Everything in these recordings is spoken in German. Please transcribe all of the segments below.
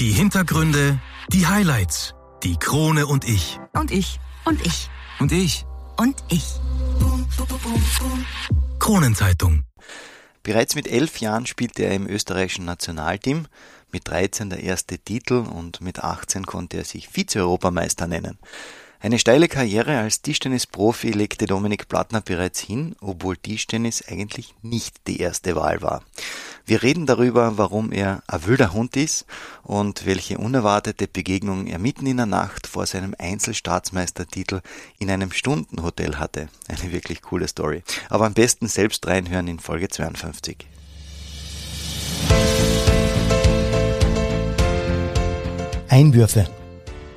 Die Hintergründe, die Highlights, die Krone und ich. Und ich. Und ich. Und ich. Und ich. Kronenzeitung. Bereits mit elf Jahren spielte er im österreichischen Nationalteam, mit 13 der erste Titel und mit 18 konnte er sich Vize-Europameister nennen. Eine steile Karriere als Tischtennisprofi legte Dominik Plattner bereits hin, obwohl Tischtennis eigentlich nicht die erste Wahl war. Wir reden darüber, warum er ein wilder Hund ist und welche unerwartete Begegnung er mitten in der Nacht vor seinem Einzelstaatsmeistertitel in einem Stundenhotel hatte. Eine wirklich coole Story. Aber am besten selbst reinhören in Folge 52. Einwürfe.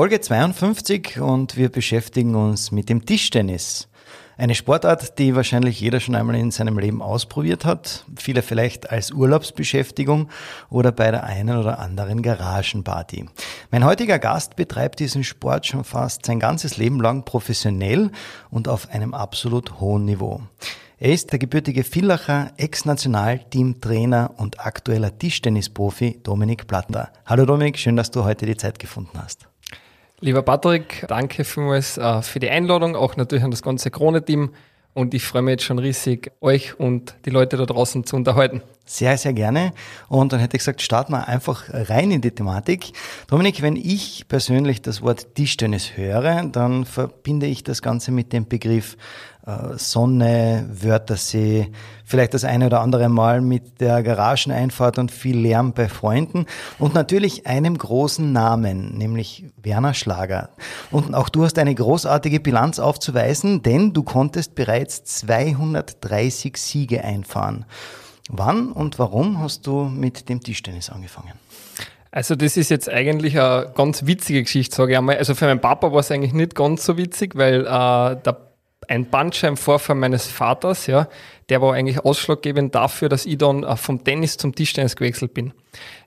Folge 52 und wir beschäftigen uns mit dem Tischtennis. Eine Sportart, die wahrscheinlich jeder schon einmal in seinem Leben ausprobiert hat. Viele vielleicht als Urlaubsbeschäftigung oder bei der einen oder anderen Garagenparty. Mein heutiger Gast betreibt diesen Sport schon fast sein ganzes Leben lang professionell und auf einem absolut hohen Niveau. Er ist der gebürtige Villacher, Ex-Nationalteamtrainer und aktueller Tischtennisprofi Dominik Plattner. Hallo Dominik, schön, dass du heute die Zeit gefunden hast. Lieber Patrick, danke vielmals äh, für die Einladung, auch natürlich an das ganze Krone-Team. Und ich freue mich jetzt schon riesig, euch und die Leute da draußen zu unterhalten. Sehr, sehr gerne. Und dann hätte ich gesagt, starten wir einfach rein in die Thematik. Dominik, wenn ich persönlich das Wort Tischtennis höre, dann verbinde ich das Ganze mit dem Begriff äh, Sonne, Wörthersee, vielleicht das eine oder andere Mal mit der Garageneinfahrt und viel Lärm bei Freunden und natürlich einem großen Namen, nämlich Werner Schlager. Und auch du hast eine großartige Bilanz aufzuweisen, denn du konntest bereits 230 Siege einfahren. Wann und warum hast du mit dem Tischtennis angefangen? Also das ist jetzt eigentlich eine ganz witzige Geschichte, sage ich einmal. Also für meinen Papa war es eigentlich nicht ganz so witzig, weil äh, der ein Bandscheibenvorfall meines Vaters, ja, der war eigentlich ausschlaggebend dafür, dass ich dann äh, vom Tennis zum Tischtennis gewechselt bin.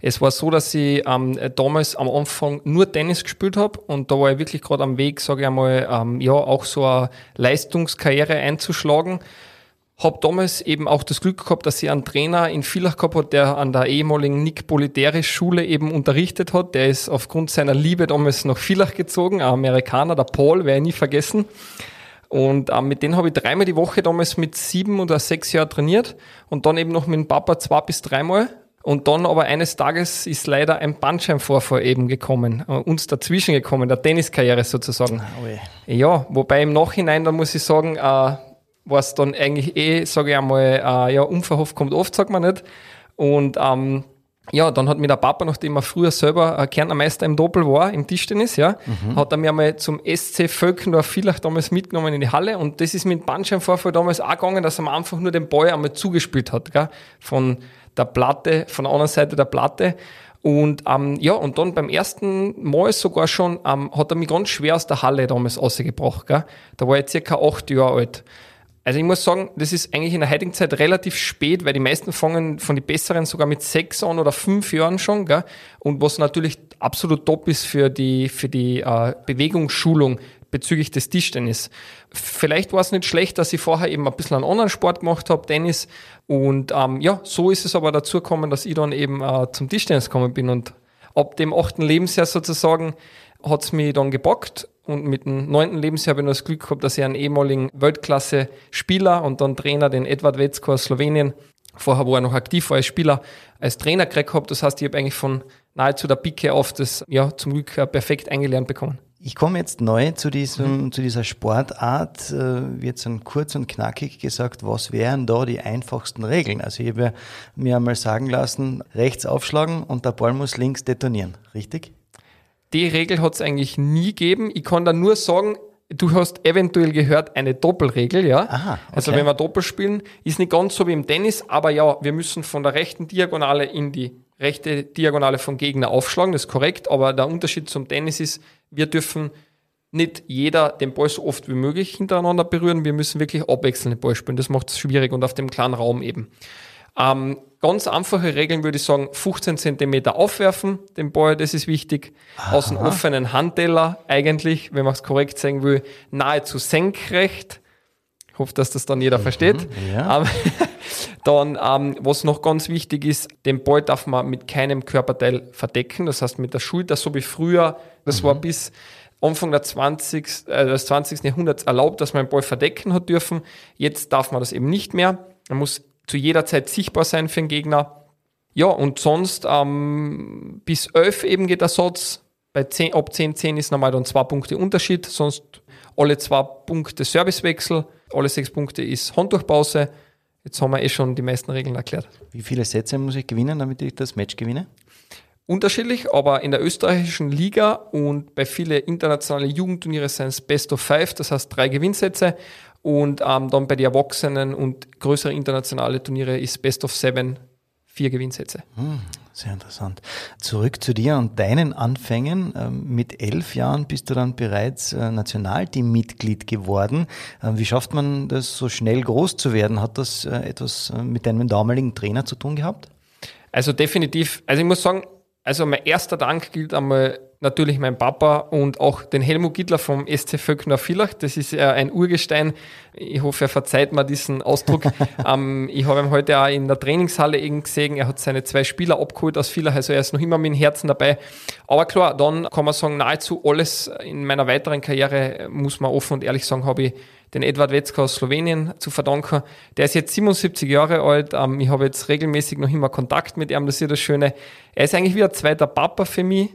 Es war so, dass ich ähm, damals am Anfang nur Tennis gespielt habe und da war ich wirklich gerade am Weg, sage ich einmal, ähm, ja, auch so eine Leistungskarriere einzuschlagen. Hab damals eben auch das Glück gehabt, dass ich einen Trainer in Villach gehabt hat, der an der ehemaligen Nick Politäris Schule eben unterrichtet hat. Der ist aufgrund seiner Liebe damals nach Villach gezogen, ein Amerikaner, der Paul, werde ich nie vergessen. Und ähm, mit denen habe ich dreimal die Woche damals mit sieben oder sechs Jahren trainiert und dann eben noch mit dem Papa zwei bis dreimal. Und dann aber eines Tages ist leider ein Bandscheibenvorfall eben gekommen, äh, uns dazwischen gekommen, der Tenniskarriere sozusagen. Oh ja, wobei im Nachhinein, da muss ich sagen, äh, war es dann eigentlich eh, sage ich einmal, äh, ja, unverhofft kommt oft, sagt man nicht. Und ähm, ja, dann hat mir der Papa, nachdem er früher selber äh, Kärntnermeister im Doppel war, im Tischtennis, ja, mhm. hat er mir mal zum SC Völkendorf vielleicht damals mitgenommen in die Halle und das ist mit Bandscheibenvorfall damals auch gegangen, dass er mir einfach nur den Ball einmal zugespielt hat, gell, von der Platte, von der anderen Seite der Platte und ähm, ja, und dann beim ersten Mal sogar schon ähm, hat er mich ganz schwer aus der Halle damals rausgebracht. Gell? Da war ich circa acht Jahre alt. Also ich muss sagen, das ist eigentlich in der heutigen Zeit relativ spät, weil die meisten fangen von den Besseren sogar mit sechs an oder fünf Jahren schon, gell? Und was natürlich absolut top ist für die, für die äh, Bewegungsschulung bezüglich des Tischtennis. Vielleicht war es nicht schlecht, dass ich vorher eben ein bisschen einen anderen Sport gemacht habe, Tennis. Und ähm, ja, so ist es aber dazu gekommen, dass ich dann eben äh, zum Tischtennis gekommen bin. Und ab dem achten Lebensjahr sozusagen hat's mich dann gebockt und mit dem neunten Lebensjahr habe ich noch das Glück gehabt, dass ich einen ehemaligen Weltklasse-Spieler und dann Trainer, den Edward Wetzko aus Slowenien, vorher wo er noch aktiv war als Spieler, als Trainer gekriegt habe. Das heißt, ich habe eigentlich von nahezu der Picke auf das ja zum Glück perfekt eingelernt bekommen. Ich komme jetzt neu zu, diesem, mhm. zu dieser Sportart. Äh, wird so kurz und knackig gesagt, was wären da die einfachsten Regeln? Also ich habe mir einmal sagen lassen, rechts aufschlagen und der Ball muss links detonieren, richtig? Die Regel hat es eigentlich nie gegeben. Ich kann da nur sagen, du hast eventuell gehört, eine Doppelregel, ja. Aha, also okay. Also wenn wir Doppel spielen, ist nicht ganz so wie im Tennis, aber ja, wir müssen von der rechten Diagonale in die rechte Diagonale vom Gegner aufschlagen, das ist korrekt, aber der Unterschied zum Tennis ist, wir dürfen nicht jeder den Ball so oft wie möglich hintereinander berühren. Wir müssen wirklich abwechselnd den Ball spielen. Das macht es schwierig und auf dem kleinen Raum eben. Ähm, ganz einfache Regeln würde ich sagen, 15 Zentimeter aufwerfen, den Ball, das ist wichtig. Aha. Aus dem offenen Handteller eigentlich, wenn man es korrekt sagen will, nahezu senkrecht. Ich hoffe, dass das dann jeder mhm, versteht. Ja. Ähm, dann, ähm, was noch ganz wichtig ist, den Ball darf man mit keinem Körperteil verdecken. Das heißt mit der Schulter, so wie früher, das mhm. war bis Anfang der 20, äh, des 20. Jahrhunderts erlaubt, dass man den Ball verdecken hat dürfen. Jetzt darf man das eben nicht mehr. Man muss zu jeder Zeit sichtbar sein für den Gegner. Ja, und sonst ähm, bis 11 eben geht der Satz. Bei 10, ab 10, 10 ist normal dann zwei Punkte Unterschied. Sonst alle zwei Punkte Servicewechsel, alle sechs Punkte ist Handdurchpause. Jetzt haben wir eh schon die meisten Regeln erklärt. Wie viele Sätze muss ich gewinnen, damit ich das Match gewinne? Unterschiedlich, aber in der österreichischen Liga und bei vielen internationalen Jugendturniere sind es Best of Five, das heißt drei Gewinnsätze. Und ähm, dann bei den Erwachsenen und größere internationale Turniere ist Best of Seven vier Gewinnsätze. Hm, sehr interessant. Zurück zu dir und deinen Anfängen. Ähm, mit elf Jahren bist du dann bereits äh, Nationalteammitglied geworden. Ähm, wie schafft man das, so schnell groß zu werden? Hat das äh, etwas äh, mit deinem damaligen Trainer zu tun gehabt? Also definitiv. Also ich muss sagen, also mein erster Dank gilt einmal natürlich mein Papa und auch den Helmut Gittler vom SC Völkner Villach. Das ist äh, ein Urgestein. Ich hoffe, er verzeiht mir diesen Ausdruck. ähm, ich habe ihn heute auch in der Trainingshalle eben gesehen. Er hat seine zwei Spieler abgeholt aus Villach, also er ist noch immer mit dem Herzen dabei. Aber klar, dann kann man sagen, nahezu alles in meiner weiteren Karriere, muss man offen und ehrlich sagen, habe ich den Edward Wetzka aus Slowenien zu verdanken. Der ist jetzt 77 Jahre alt. Ähm, ich habe jetzt regelmäßig noch immer Kontakt mit ihm. Das ist ja das Schöne. Er ist eigentlich wie ein zweiter Papa für mich.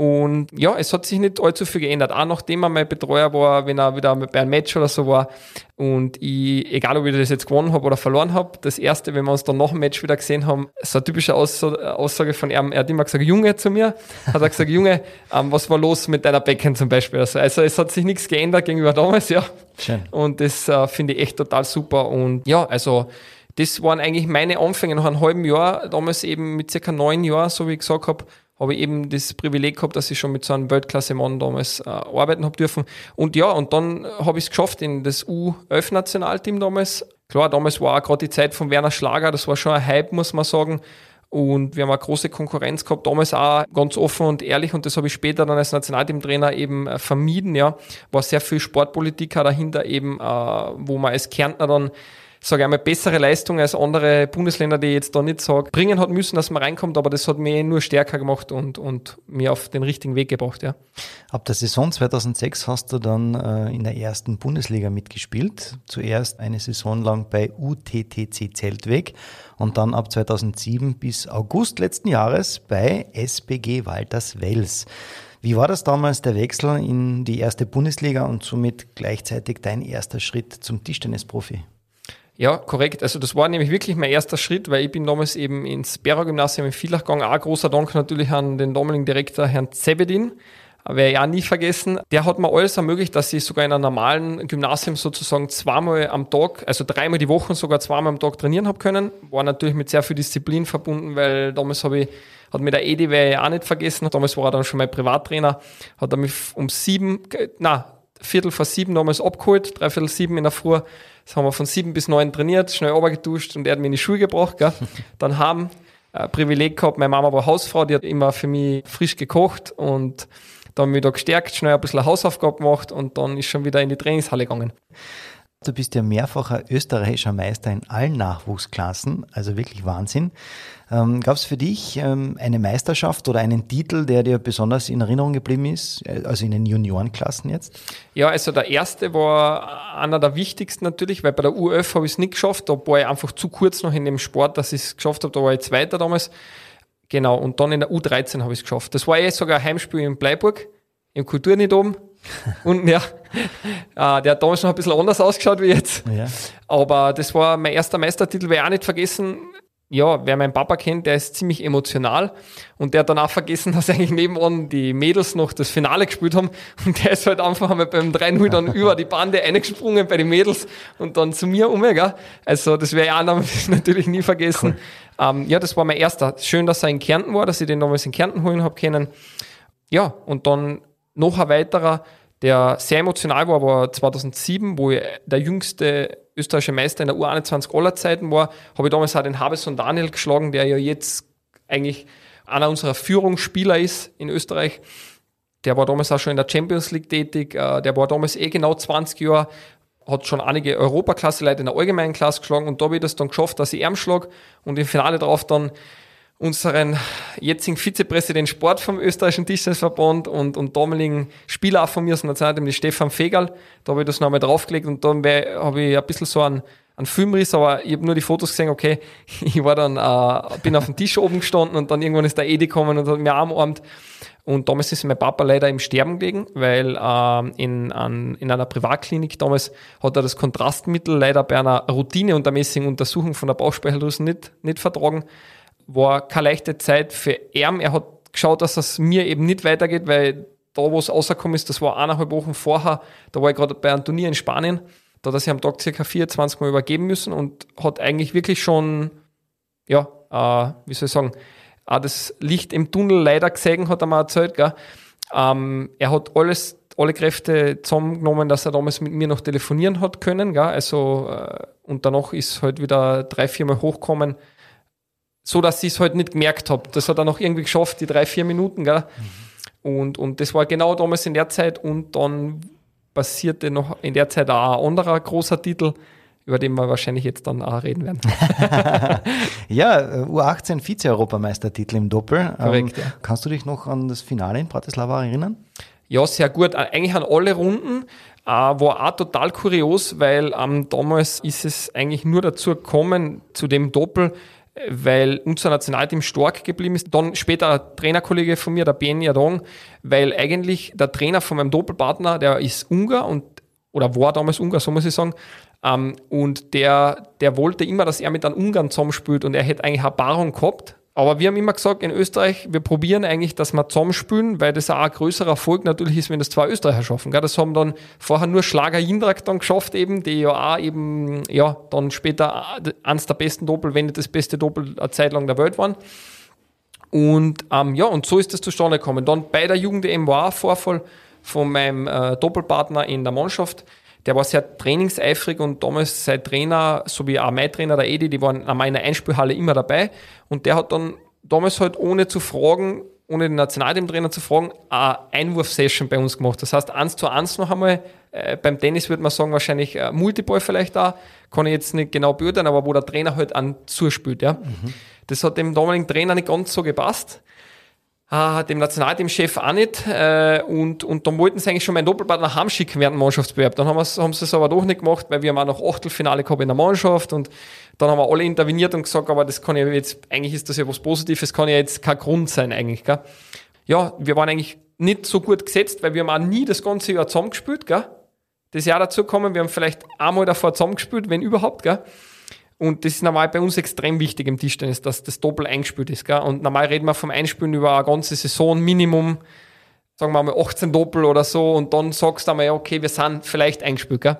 Und ja, es hat sich nicht allzu viel geändert. Auch nachdem er mein Betreuer war, wenn er wieder bei einem Match oder so war. Und ich, egal ob ich das jetzt gewonnen habe oder verloren habe, das erste, wenn wir uns dann nach dem Match wieder gesehen haben, so eine typische Aussage von ihm, er hat immer gesagt, Junge zu mir, hat er gesagt, Junge, ähm, was war los mit deiner Becken zum Beispiel? Also, also es hat sich nichts geändert gegenüber damals, ja. Schön. Und das äh, finde ich echt total super. Und ja, also das waren eigentlich meine Anfänge nach einem halben Jahr, damals eben mit circa neun Jahren, so wie ich gesagt habe, habe ich eben das Privileg gehabt, dass ich schon mit so einem Weltklasse-Mann damals äh, arbeiten habe dürfen. Und ja, und dann habe ich es geschafft in das U11-Nationalteam damals. Klar, damals war auch gerade die Zeit von Werner Schlager, das war schon ein Hype, muss man sagen. Und wir haben eine große Konkurrenz gehabt, damals auch ganz offen und ehrlich und das habe ich später dann als Nationalteamtrainer eben äh, vermieden, ja. War sehr viel Sportpolitik dahinter eben, äh, wo man als Kärntner dann sage einmal, bessere Leistung als andere Bundesländer, die ich jetzt da nicht sage, bringen hat müssen, dass man reinkommt, aber das hat mich nur stärker gemacht und, und mir auf den richtigen Weg gebracht, ja. Ab der Saison 2006 hast du dann äh, in der ersten Bundesliga mitgespielt. Zuerst eine Saison lang bei UTTC Zeltweg und dann ab 2007 bis August letzten Jahres bei SBG Walters-Wels. Wie war das damals, der Wechsel in die erste Bundesliga und somit gleichzeitig dein erster Schritt zum Tischtennisprofi? Ja, korrekt. Also das war nämlich wirklich mein erster Schritt, weil ich bin damals eben ins Berger-Gymnasium in Villach gegangen. Auch großer Dank natürlich an den damaligen Direktor, Herrn Zebedin. Werde ich auch nie vergessen. Der hat mir alles ermöglicht, dass ich sogar in einem normalen Gymnasium sozusagen zweimal am Tag, also dreimal die Woche sogar zweimal am Tag trainieren habe können. War natürlich mit sehr viel Disziplin verbunden, weil damals habe ich, hat mir der Edi, wer ich auch nicht vergessen, damals war er dann schon mein Privattrainer, hat er mich um sieben, na, Viertel vor sieben damals abgeholt, dreiviertel sieben in der Früh das haben wir von sieben bis neun trainiert, schnell runtergeduscht und er hat mir in die Schuhe gebracht. Gell. Dann haben äh, Privileg gehabt, meine Mama war Hausfrau, die hat immer für mich frisch gekocht und dann haben wir da gestärkt, schnell ein bisschen Hausaufgabe gemacht und dann ist schon wieder in die Trainingshalle gegangen. Du bist ja mehrfacher österreichischer Meister in allen Nachwuchsklassen, also wirklich Wahnsinn. Ähm, Gab es für dich ähm, eine Meisterschaft oder einen Titel, der dir besonders in Erinnerung geblieben ist, äh, also in den Juniorenklassen jetzt? Ja, also der erste war einer der wichtigsten natürlich, weil bei der U11 habe ich es nicht geschafft, da war ich einfach zu kurz noch in dem Sport, dass ich es geschafft habe, da war ich Zweiter damals. Genau, und dann in der U13 habe ich es geschafft. Das war eh sogar ein Heimspiel in Bleiburg, im Kulturnidom und ja, äh, der hat damals noch ein bisschen anders ausgeschaut wie jetzt. Ja. Aber das war mein erster Meistertitel, werde ich auch nicht vergessen. Ja, wer meinen Papa kennt, der ist ziemlich emotional und der hat dann auch vergessen, dass eigentlich nebenan die Mädels noch das Finale gespielt haben und der ist halt einfach mal beim 3-0 dann über die Bande eingesprungen bei den Mädels und dann zu mir um, gell? Also das werde ich auch natürlich nie vergessen. Cool. Ähm, ja, das war mein erster. Schön, dass er in Kärnten war, dass ich den damals in Kärnten holen habe können. Ja, und dann noch ein weiterer, der sehr emotional war, war 2007, wo ich der jüngste österreichische Meister in der U21 aller Zeiten war, habe ich damals auch den Habeson Daniel geschlagen, der ja jetzt eigentlich einer unserer Führungsspieler ist in Österreich. Der war damals auch schon in der Champions League tätig, äh, der war damals eh genau 20 Jahre, hat schon einige Europaklasse-Leute in der allgemeinen Klasse geschlagen und da habe ich das dann geschafft, dass ich ihm schlag und im Finale drauf dann unseren jetzigen Vizepräsident Sport vom österreichischen Tischtennisverband und, und damaligen Spieler von mir aus dem Nationalteam, den Stefan Fegal. Da habe ich das nochmal draufgelegt und dann habe ich ein bisschen so einen, einen Filmriss, aber ich habe nur die Fotos gesehen, okay, ich war dann, äh, bin auf dem Tisch oben gestanden und dann irgendwann ist der Edi gekommen und hat mir umarmt. Und damals ist mein Papa leider im Sterben gelegen, weil äh, in, an, in einer Privatklinik damals hat er das Kontrastmittel leider bei einer routineuntermäßigen Untersuchung von der Bauchspeicheldrüse nicht, nicht vertragen war keine leichte Zeit für ihn. Er hat geschaut, dass es mir eben nicht weitergeht, weil da, wo es rausgekommen ist, das war eineinhalb Wochen vorher, da war ich gerade bei einem Turnier in Spanien, da hat er sich am Tag circa 24 Mal übergeben müssen und hat eigentlich wirklich schon, ja, äh, wie soll ich sagen, auch das Licht im Tunnel leider gesehen, hat er mir erzählt, gell? Ähm, er hat alles, alle Kräfte zusammengenommen, dass er damals mit mir noch telefonieren hat können, gell? also, äh, und danach ist halt wieder drei, vier Mal hochgekommen, so dass ich es halt nicht gemerkt habe. Das hat er noch irgendwie geschafft, die drei, vier Minuten. Gell? Mhm. Und, und das war genau damals in der Zeit und dann passierte noch in der Zeit auch ein anderer großer Titel, über den wir wahrscheinlich jetzt dann auch reden werden. ja, U18 Vize-Europameistertitel im Doppel. Korrekt, ähm, ja. Kannst du dich noch an das Finale in Bratislava erinnern? Ja, sehr gut. Eigentlich an alle Runden. Äh, war auch total kurios, weil ähm, damals ist es eigentlich nur dazu gekommen, zu dem Doppel, weil unser Nationalteam stark geblieben ist. Dann später ein Trainerkollege von mir, der Ben Yadong, weil eigentlich der Trainer von meinem Doppelpartner, der ist Ungar und oder war damals Ungar, so muss ich sagen. Ähm, und der, der wollte immer, dass er mit einem Ungarn zusammenspielt und er hätte eigentlich Erfahrung gehabt aber wir haben immer gesagt, in Österreich, wir probieren eigentlich, dass wir zusammenspielen, weil das auch ein größerer Erfolg natürlich ist, wenn das zwei Österreicher schaffen. Das haben dann vorher nur Schlager Jindrak dann geschafft, eben, die ja auch eben, ja, dann später eines der besten Doppel, wenn nicht das beste Doppel eine Zeit lang der Welt waren. Und ähm, ja, und so ist das zustande gekommen. Dann bei der Jugend-EM war ein Vorfall von meinem äh, Doppelpartner in der Mannschaft der war sehr trainingseifrig und damals sein Trainer, sowie auch mein Trainer, der Edi, die waren an meiner Einspielhalle immer dabei. Und der hat dann damals halt ohne zu fragen, ohne den Nationalteamtrainer zu fragen, eine Einwurfsession bei uns gemacht. Das heißt, eins zu eins noch einmal. Äh, beim Tennis würde man sagen, wahrscheinlich äh, Multiball vielleicht da. Kann ich jetzt nicht genau beurteilen, aber wo der Trainer halt an zuspielt. Ja. Mhm. Das hat dem damaligen Trainer nicht ganz so gepasst äh, dem Nationalteamchef auch nicht. Äh, und, und dann wollten sie eigentlich schon meinen Doppelpartner heimschicken während dem Mannschaftsbewerb. Dann haben, haben sie es aber doch nicht gemacht, weil wir haben auch noch Achtelfinale gehabt in der Mannschaft und dann haben wir alle interveniert und gesagt, aber das kann ja jetzt, eigentlich ist das ja was Positives, kann ja jetzt kein Grund sein eigentlich. Gell? Ja, wir waren eigentlich nicht so gut gesetzt, weil wir haben auch nie das ganze Jahr zusammengespielt. Gell? Das Jahr dazu kommen, wir haben vielleicht einmal davor zusammengespielt, wenn überhaupt. Gell? Und das ist normal bei uns extrem wichtig im Tischtennis, dass das Doppel eingespielt ist. Gell? Und normal reden wir vom Einspielen über eine ganze Saison, Minimum, sagen wir mal 18 Doppel oder so. Und dann sagst du einmal, ja, okay, wir sind vielleicht eingespielt. Gell?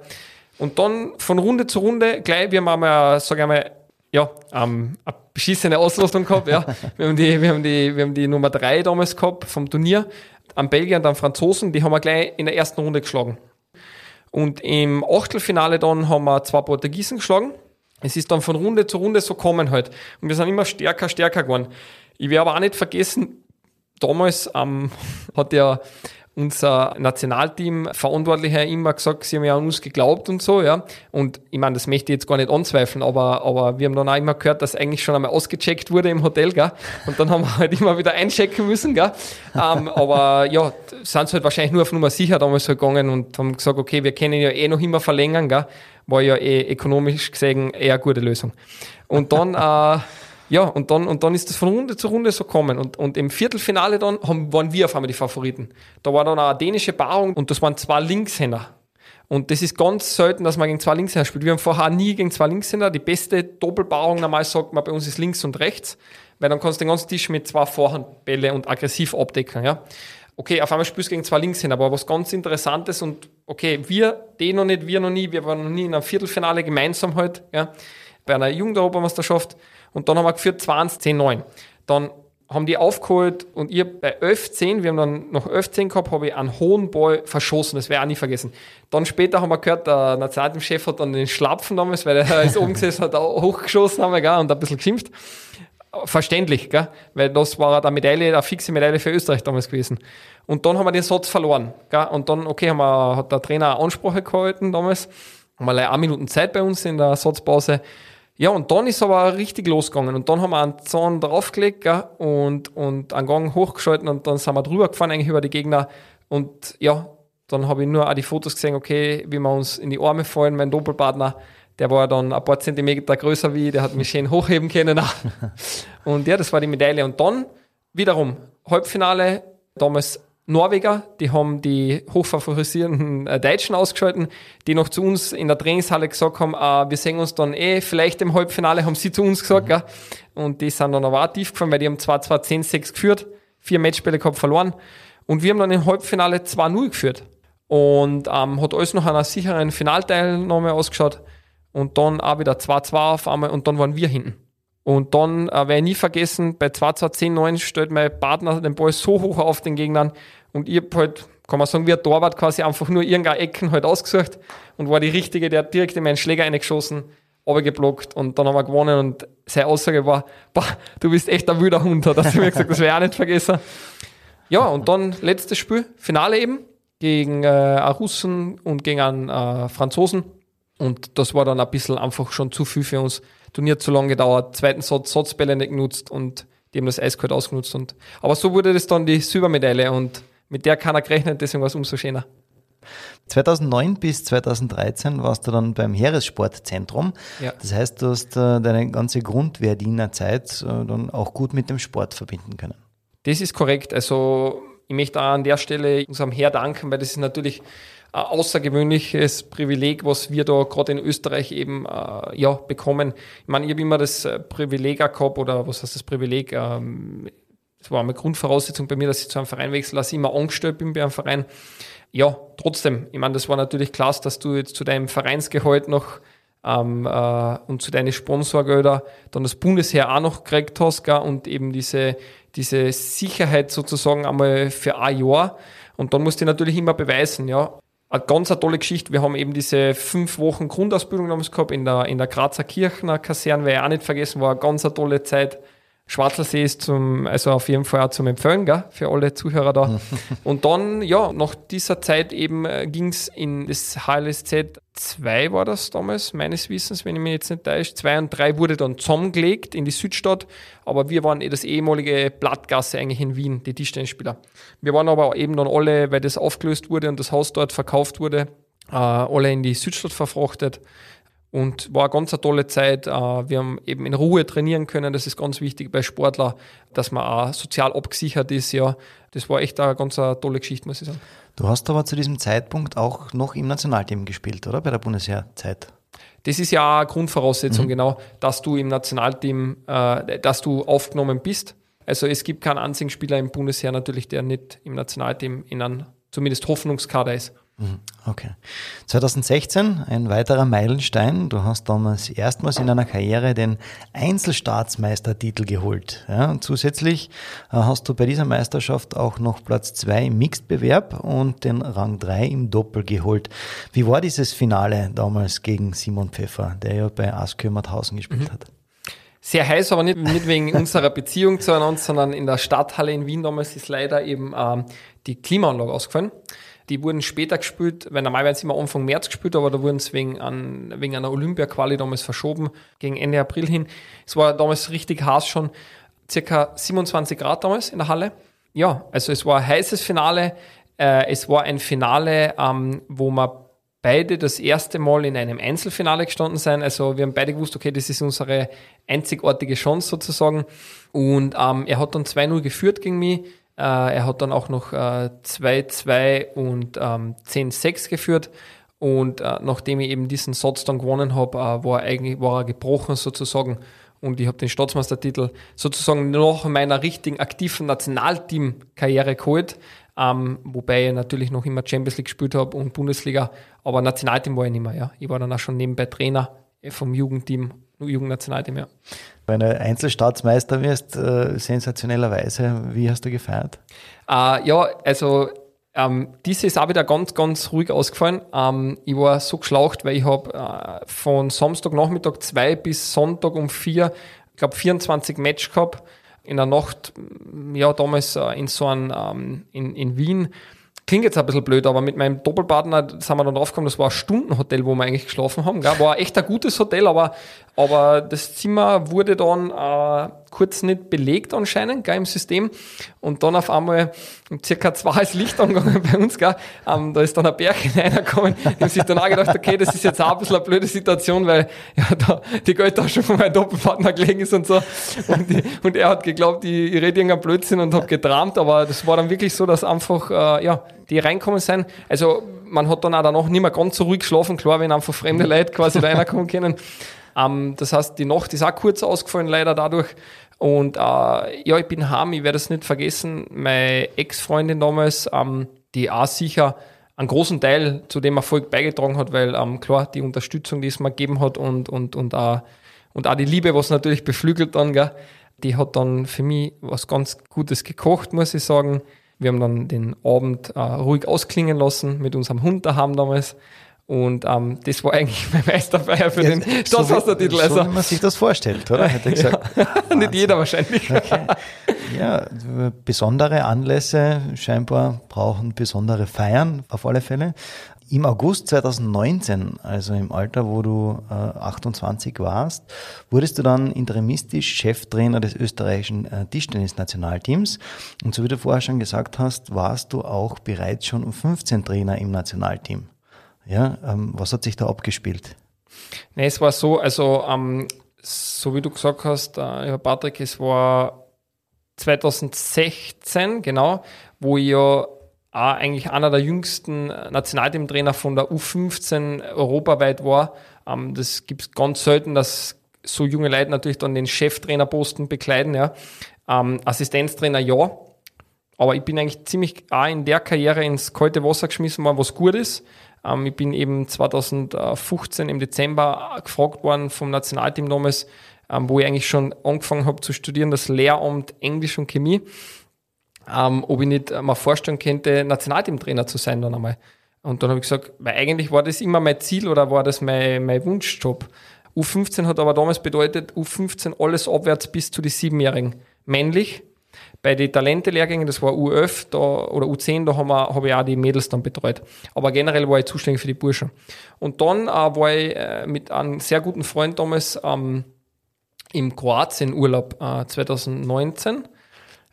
Und dann von Runde zu Runde, gleich, wir haben einmal, sag ich mal, ja, ähm, eine beschissene Ausrüstung gehabt. Ja. wir, haben die, wir, haben die, wir haben die Nummer 3 damals gehabt vom Turnier. Am Belgier und am Franzosen, die haben wir gleich in der ersten Runde geschlagen. Und im Achtelfinale dann haben wir zwei Portugiesen geschlagen es ist dann von Runde zu Runde so kommen halt. Und wir sind immer stärker, stärker geworden. Ich werde aber auch nicht vergessen, damals ähm, hat ja unser Nationalteam Verantwortlicher immer gesagt, sie haben ja an uns geglaubt und so, ja. Und ich meine, das möchte ich jetzt gar nicht anzweifeln, aber, aber wir haben dann auch immer gehört, dass eigentlich schon einmal ausgecheckt wurde im Hotel, gell. Und dann haben wir halt immer wieder einchecken müssen, gell. Ähm, aber ja, sind sie halt wahrscheinlich nur auf Nummer sicher damals halt gegangen und haben gesagt, okay, wir können ja eh noch immer verlängern, gell war ja eh ökonomisch gesehen eher eine gute Lösung. Und dann, äh, ja, und dann, und dann ist das von Runde zu Runde so kommen. Und, und im Viertelfinale dann haben, waren wir auf einmal die Favoriten. Da war dann eine dänische Paarung und das waren zwei Linkshänder. Und das ist ganz selten, dass man gegen zwei Linkshänder spielt. Wir haben vorher nie gegen zwei Linkshänder. Die beste Doppelpaarung normal sagt man bei uns ist links und rechts, weil dann kannst du den ganzen Tisch mit zwei Vorhandbälle und aggressiv abdecken. Ja okay, auf einmal spielst du gegen zwei Linkshänder, aber was ganz Interessantes und okay, wir, die noch nicht, wir noch nie, wir waren noch nie in einem Viertelfinale gemeinsam halt, ja, bei einer Jugendeuropameisterschaft und dann haben wir geführt 20, 10, 9. Dann haben die aufgeholt und ihr bei 11-10, wir haben dann noch 11-10 gehabt, habe ich einen hohen Ball verschossen, das ich auch nie vergessen. Dann später haben wir gehört, der Nationalteamchef hat dann den Schlapfen damals, weil er ist oben gesessen hat, auch hochgeschossen haben wir, gell, und ein bisschen geschimpft. Verständlich, gell? weil das war eine Medaille, eine fixe Medaille für Österreich damals gewesen. Und dann haben wir den Satz verloren. Gell? Und dann, okay, haben wir, hat der Trainer eine Ansprache gehalten damals. Haben wir leider eine Minuten Zeit bei uns in der Satzpause. Ja, und dann ist aber richtig losgegangen. Und dann haben wir einen Zahn draufgelegt gell? und, und einen Gang hochgeschalten und dann sind wir drüber gefahren eigentlich über die Gegner. Und ja, dann habe ich nur auch die Fotos gesehen, okay, wie wir uns in die Arme fallen, mein Doppelpartner der war dann ein paar Zentimeter größer wie, der hat mich schön hochheben können. und ja, das war die Medaille. Und dann wiederum Halbfinale, damals Norweger, die haben die hochfavorisierenden äh, Deutschen ausgeschalten, die noch zu uns in der Trainingshalle gesagt haben, äh, wir sehen uns dann eh vielleicht im Halbfinale, haben sie zu uns gesagt. Mhm. Und die sind dann aber auch tief gefallen, weil die haben zwar zwar 10-6 geführt, vier Matchspiele gehabt verloren. Und wir haben dann im Halbfinale 2-0 geführt. Und ähm, hat alles noch einer sicheren Finalteilnahme ausgeschaut und dann auch wieder 2-2 auf einmal und dann waren wir hinten. Und dann äh, werde ich nie vergessen, bei 2-2, 10-9 stellt mein Partner den Ball so hoch auf den Gegnern und ich habe halt, kann man sagen, wie ein Torwart quasi einfach nur irgendeine Ecken halt ausgesucht und war die richtige, der hat direkt in meinen Schläger reingeschossen, geblockt und dann haben wir gewonnen und seine Aussage war, du bist echt ein wilder Hund, hat er mir gesagt, das ich auch nicht vergessen. Ja, und dann letztes Spiel, Finale eben, gegen äh, einen Russen und gegen einen äh, Franzosen und das war dann ein bisschen einfach schon zu viel für uns. Turnier zu lange gedauert, zweiten Satz, Satzbälle nicht genutzt und die haben das eiskalt ausgenutzt. Und, aber so wurde das dann die Silbermedaille und mit der keiner gerechnet, deswegen war es umso schöner. 2009 bis 2013 warst du dann beim Heeressportzentrum. Ja. Das heißt, du hast äh, deine ganze Grundwehrdienerzeit äh, dann auch gut mit dem Sport verbinden können. Das ist korrekt. Also ich möchte auch an der Stelle unserem Herr danken, weil das ist natürlich ein außergewöhnliches Privileg, was wir da gerade in Österreich eben äh, ja, bekommen. Ich meine, ich habe immer das Privileg gehabt, oder was heißt das Privileg? Ähm, das war eine Grundvoraussetzung bei mir, dass ich zu einem Verein wechsle, dass ich immer angestellt bin bei einem Verein. Ja, trotzdem, ich meine, das war natürlich klasse, dass du jetzt zu deinem Vereinsgehalt noch ähm, äh, und zu deinen Sponsorgelder dann das Bundesheer auch noch gekriegt hast gell, und eben diese, diese Sicherheit sozusagen einmal für ein Jahr. Und dann musst du natürlich immer beweisen, ja, eine ganz tolle Geschichte. Wir haben eben diese fünf Wochen Grundausbildung damals gehabt in der, in der Grazer Kirchner Kaserne, weil ich auch nicht vergessen, war eine ganz tolle Zeit. Schwarzelsee ist zum, also auf jeden Fall auch zum Empfehlen, gell, für alle Zuhörer da. und dann, ja, nach dieser Zeit eben äh, ging es in das HLSZ 2 war das damals, meines Wissens, wenn ich mich jetzt nicht täusche. 2 und 3 wurde dann zusammengelegt in die Südstadt, aber wir waren eh das ehemalige Blattgasse eigentlich in Wien, die Tischtennisspieler. Wir waren aber eben dann alle, weil das aufgelöst wurde und das Haus dort verkauft wurde, äh, alle in die Südstadt verfrachtet. Und war eine ganz eine tolle Zeit. Äh, wir haben eben in Ruhe trainieren können. Das ist ganz wichtig bei Sportler, dass man auch sozial abgesichert ist. Ja, das war echt eine ganz eine tolle Geschichte, muss ich sagen. Du hast aber zu diesem Zeitpunkt auch noch im Nationalteam gespielt, oder? Bei der Bundesheerzeit. Das ist ja eine Grundvoraussetzung, mhm. genau, dass du im Nationalteam, äh, dass du aufgenommen bist. Also es gibt keinen einzigen Spieler im Bundesheer natürlich, der nicht im Nationalteam in einem zumindest Hoffnungskader ist. Mhm. Okay. 2016 ein weiterer Meilenstein. Du hast damals erstmals in deiner Karriere den Einzelstaatsmeistertitel geholt. Ja, und zusätzlich äh, hast du bei dieser Meisterschaft auch noch Platz 2 im Mixed-Bewerb und den Rang 3 im Doppel geholt. Wie war dieses Finale damals gegen Simon Pfeffer, der ja bei Askö Mauthausen gespielt mhm. hat? sehr heiß, aber nicht, nicht wegen unserer Beziehung zueinander, sondern in der Stadthalle in Wien damals ist leider eben ähm, die Klimaanlage ausgefallen. Die wurden später gespielt, weil normal werden sie immer Anfang März gespielt, aber da wurden sie wegen, an, wegen einer Olympia-Quali damals verschoben, gegen Ende April hin. Es war damals richtig heiß schon, circa 27 Grad damals in der Halle. Ja, also es war ein heißes Finale. Äh, es war ein Finale, ähm, wo man beide das erste Mal in einem Einzelfinale gestanden sein. Also wir haben beide gewusst, okay, das ist unsere einzigartige Chance sozusagen. Und ähm, er hat dann 2-0 geführt gegen mich. Äh, er hat dann auch noch 2-2 äh, und ähm, 10-6 geführt. Und äh, nachdem ich eben diesen Satz dann gewonnen habe, äh, war, war er gebrochen sozusagen. Und ich habe den Staatsmeistertitel sozusagen nach meiner richtigen aktiven Nationalteam-Karriere geholt. Ähm, wobei ich natürlich noch immer Champions League gespielt habe und Bundesliga. Aber Nationalteam war ich nicht mehr. Ja. Ich war dann auch schon nebenbei Trainer vom Jugendteam Jugendnationalteam, ja. Wenn du Einzelstaatsmeister wirst, äh, sensationellerweise, wie hast du gefeiert? Äh, ja, also ähm, diese ist auch wieder ganz, ganz ruhig ausgefallen. Ähm, ich war so geschlaucht, weil ich habe äh, von Samstagnachmittag zwei bis Sonntag um vier, ich glaube 24 Match gehabt. In der Nacht, ja, damals äh, in so einem, ähm, in, in Wien, klingt jetzt ein bisschen blöd, aber mit meinem Doppelpartner sind wir dann draufgekommen, das war ein Stundenhotel, wo wir eigentlich geschlafen haben. Gell? War echt ein gutes Hotel, aber, aber das Zimmer wurde dann äh, kurz nicht belegt anscheinend gell, im System. Und dann auf einmal um circa zwei ist Licht angegangen bei uns. Gell. Ähm, da ist dann ein Berg hineingekommen. Die haben sich dann auch gedacht, okay, das ist jetzt auch ein bisschen eine blöde Situation, weil ja, da die Geldtasche von meinem Doppelpartner gelegen ist und so. Und, die, und er hat geglaubt, ich, ich rede irgendeinen Blödsinn und habe geträumt. Aber das war dann wirklich so, dass einfach, äh, ja, die reinkommen sind. Also man hat dann auch danach nicht mehr ganz so ruhig geschlafen, klar, wenn einfach fremde Leute quasi reinkommen können. Ähm, das heißt, die Nacht ist auch kurz ausgefallen, leider dadurch. Und äh, ja, ich bin heim, ich werde es nicht vergessen. Meine Ex-Freundin damals, ähm, die auch sicher einen großen Teil zu dem Erfolg beigetragen hat, weil ähm, klar, die Unterstützung, die es mir gegeben hat und, und, und, auch, und auch die Liebe, was natürlich beflügelt dann, gell, die hat dann für mich was ganz Gutes gekocht, muss ich sagen. Wir haben dann den Abend äh, ruhig ausklingen lassen mit unserem Hund daheim damals. Und ähm, das war eigentlich mein Meisterfeier für ja, den Staatsmeistertitel. So, also. wie man sich das vorstellt, oder? Hätte ich gesagt. Nicht jeder wahrscheinlich. Okay. Ja, besondere Anlässe scheinbar brauchen besondere Feiern, auf alle Fälle. Im August 2019, also im Alter, wo du äh, 28 warst, wurdest du dann interimistisch Cheftrainer des österreichischen äh, Tischtennis-Nationalteams. Und so wie du vorher schon gesagt hast, warst du auch bereits schon um 15 Trainer im Nationalteam. Ja, ähm, was hat sich da abgespielt? Nee, es war so, also ähm, so wie du gesagt hast, äh, Patrick, es war 2016, genau, wo ich ja auch eigentlich einer der jüngsten Nationalteamtrainer von der U15 europaweit war. Ähm, das gibt es ganz selten, dass so junge Leute natürlich dann den Cheftrainerposten bekleiden. Ja. Ähm, Assistenztrainer ja, aber ich bin eigentlich ziemlich auch in der Karriere ins kalte Wasser geschmissen worden, was gut ist. Ähm, ich bin eben 2015 im Dezember gefragt worden vom Nationalteam damals, ähm, wo ich eigentlich schon angefangen habe zu studieren, das Lehramt Englisch und Chemie, ähm, ob ich nicht mal vorstellen könnte, Nationalteamtrainer zu sein dann einmal. Und dann habe ich gesagt, weil eigentlich war das immer mein Ziel oder war das mein, mein Wunschjob. U15 hat aber damals bedeutet, U15 alles abwärts bis zu die Siebenjährigen. Männlich, bei den Talente-Lehrgängen, das war U11 da, oder U10, da habe hab ich auch die Mädels dann betreut. Aber generell war ich zuständig für die Burschen. Und dann äh, war ich äh, mit einem sehr guten Freund damals ähm, im Kroatien-Urlaub äh, 2019.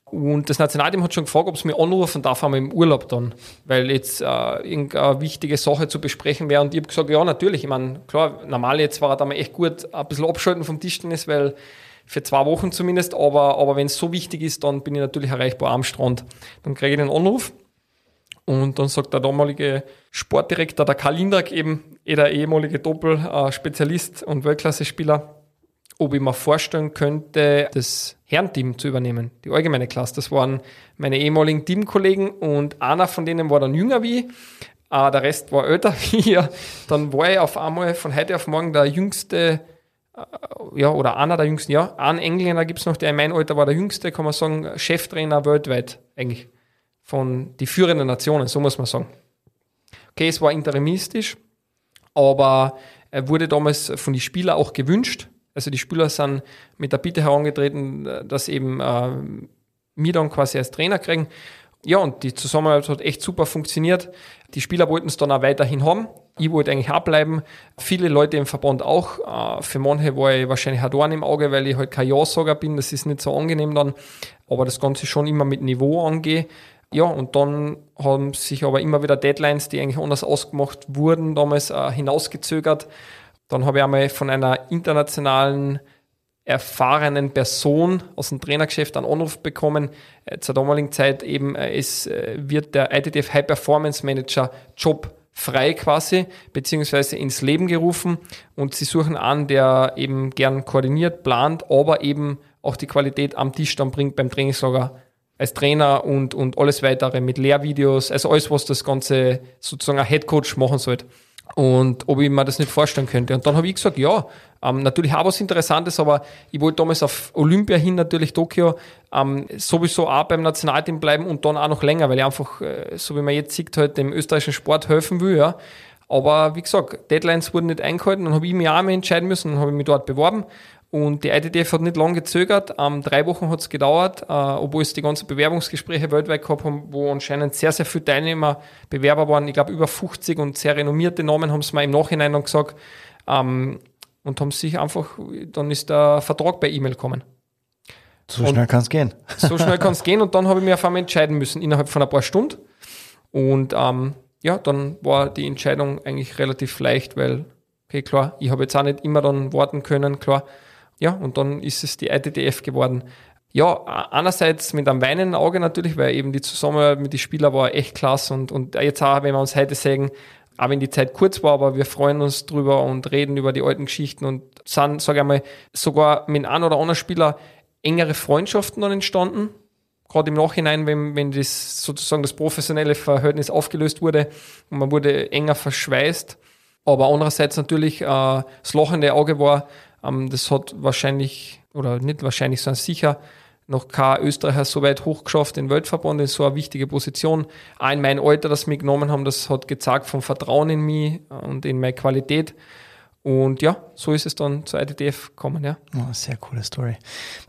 Und das Nationalteam hat schon gefragt, ob es mir anrufen darf, einmal im Urlaub dann, weil jetzt äh, irgendeine wichtige Sache zu besprechen wäre. Und ich habe gesagt, ja, natürlich. Ich meine, klar, normal jetzt war da mal echt gut ein bisschen abschalten vom Tischtennis, weil für zwei Wochen zumindest, aber, aber wenn es so wichtig ist, dann bin ich natürlich erreichbar am Strand. Dann kriege ich den Anruf und dann sagt der damalige Sportdirektor, der Karl Lindrak, eben eh der ehemalige Doppel-Spezialist und Weltklasse-Spieler, ob ich mir vorstellen könnte, das Herrenteam zu übernehmen, die allgemeine Klasse. Das waren meine ehemaligen Teamkollegen und einer von denen war dann jünger wie äh, der Rest war älter wie ich. Dann war ich auf einmal von heute auf morgen der jüngste ja, oder einer der jüngsten, ja. Einen Engländer gibt es noch, der in meinem Alter war der jüngste, kann man sagen, Cheftrainer weltweit eigentlich. Von die führenden Nationen, so muss man sagen. Okay, es war interimistisch, aber er wurde damals von den Spielern auch gewünscht. Also die Spieler sind mit der Bitte herangetreten, dass eben äh, mir dann quasi als Trainer kriegen. Ja, und die Zusammenarbeit hat echt super funktioniert. Die Spieler wollten es dann auch weiterhin haben. Ich wollte eigentlich auch bleiben. Viele Leute im Verband auch. Äh, für manche war ich wahrscheinlich ein Dorn im Auge, weil ich halt kein Ja-Sager bin. Das ist nicht so angenehm dann. Aber das Ganze schon immer mit Niveau angehe. Ja, und dann haben sich aber immer wieder Deadlines, die eigentlich anders ausgemacht wurden, damals äh, hinausgezögert. Dann habe ich einmal von einer internationalen erfahrenen Person aus dem Trainergeschäft einen Anruf bekommen, äh, zur damaligen Zeit eben, es wird der ITTF High Performance Manager Job frei quasi, beziehungsweise ins Leben gerufen und sie suchen an, der eben gern koordiniert, plant, aber eben auch die Qualität am Tisch dann bringt beim Trainingslager als Trainer und, und alles weitere mit Lehrvideos, also alles, was das Ganze sozusagen ein Headcoach machen sollte. Und ob ich mir das nicht vorstellen könnte. Und dann habe ich gesagt, ja, ähm, natürlich auch was Interessantes, aber ich wollte damals auf Olympia hin, natürlich Tokio, ähm, sowieso auch beim Nationalteam bleiben und dann auch noch länger, weil ich einfach, äh, so wie man jetzt sieht, halt dem österreichischen Sport helfen will. Ja. Aber wie gesagt, Deadlines wurden nicht eingehalten, dann habe ich mich auch mal entscheiden müssen, dann habe ich mich dort beworben und die ITDF hat nicht lange gezögert. Ähm, drei Wochen hat es gedauert, äh, obwohl es die ganzen Bewerbungsgespräche weltweit gehabt haben, wo anscheinend sehr, sehr viele Teilnehmer Bewerber waren. Ich glaube, über 50 und sehr renommierte Namen haben es mir im Nachhinein dann gesagt. Ähm, und haben sich einfach, dann ist der Vertrag bei E-Mail gekommen. So schnell kann es gehen. So schnell kann es gehen. Und dann habe ich mich auf einmal entscheiden müssen, innerhalb von ein paar Stunden. Und ähm, ja, dann war die Entscheidung eigentlich relativ leicht, weil, okay, klar, ich habe jetzt auch nicht immer dann warten können, klar ja, und dann ist es die ITTF geworden. Ja, einerseits mit einem weinenden Auge natürlich, weil eben die Zusammenarbeit mit den Spielern war echt klasse und, und jetzt auch, wenn wir uns heute sagen, auch wenn die Zeit kurz war, aber wir freuen uns drüber und reden über die alten Geschichten und sind, sage ich einmal, sogar mit einem oder anderen Spieler engere Freundschaften dann entstanden. Gerade im Nachhinein, wenn, wenn das sozusagen das professionelle Verhältnis aufgelöst wurde und man wurde enger verschweißt. Aber andererseits natürlich äh, das lachende Auge war, das hat wahrscheinlich, oder nicht wahrscheinlich, sondern sicher noch kein Österreicher so weit hochgeschafft in Weltverband in so eine wichtige Position. Auch in meinem Alter, das mich genommen haben, das hat gezeigt vom Vertrauen in mich und in meine Qualität. Und ja, so ist es dann zur ITTF gekommen, ja. Oh, sehr coole Story.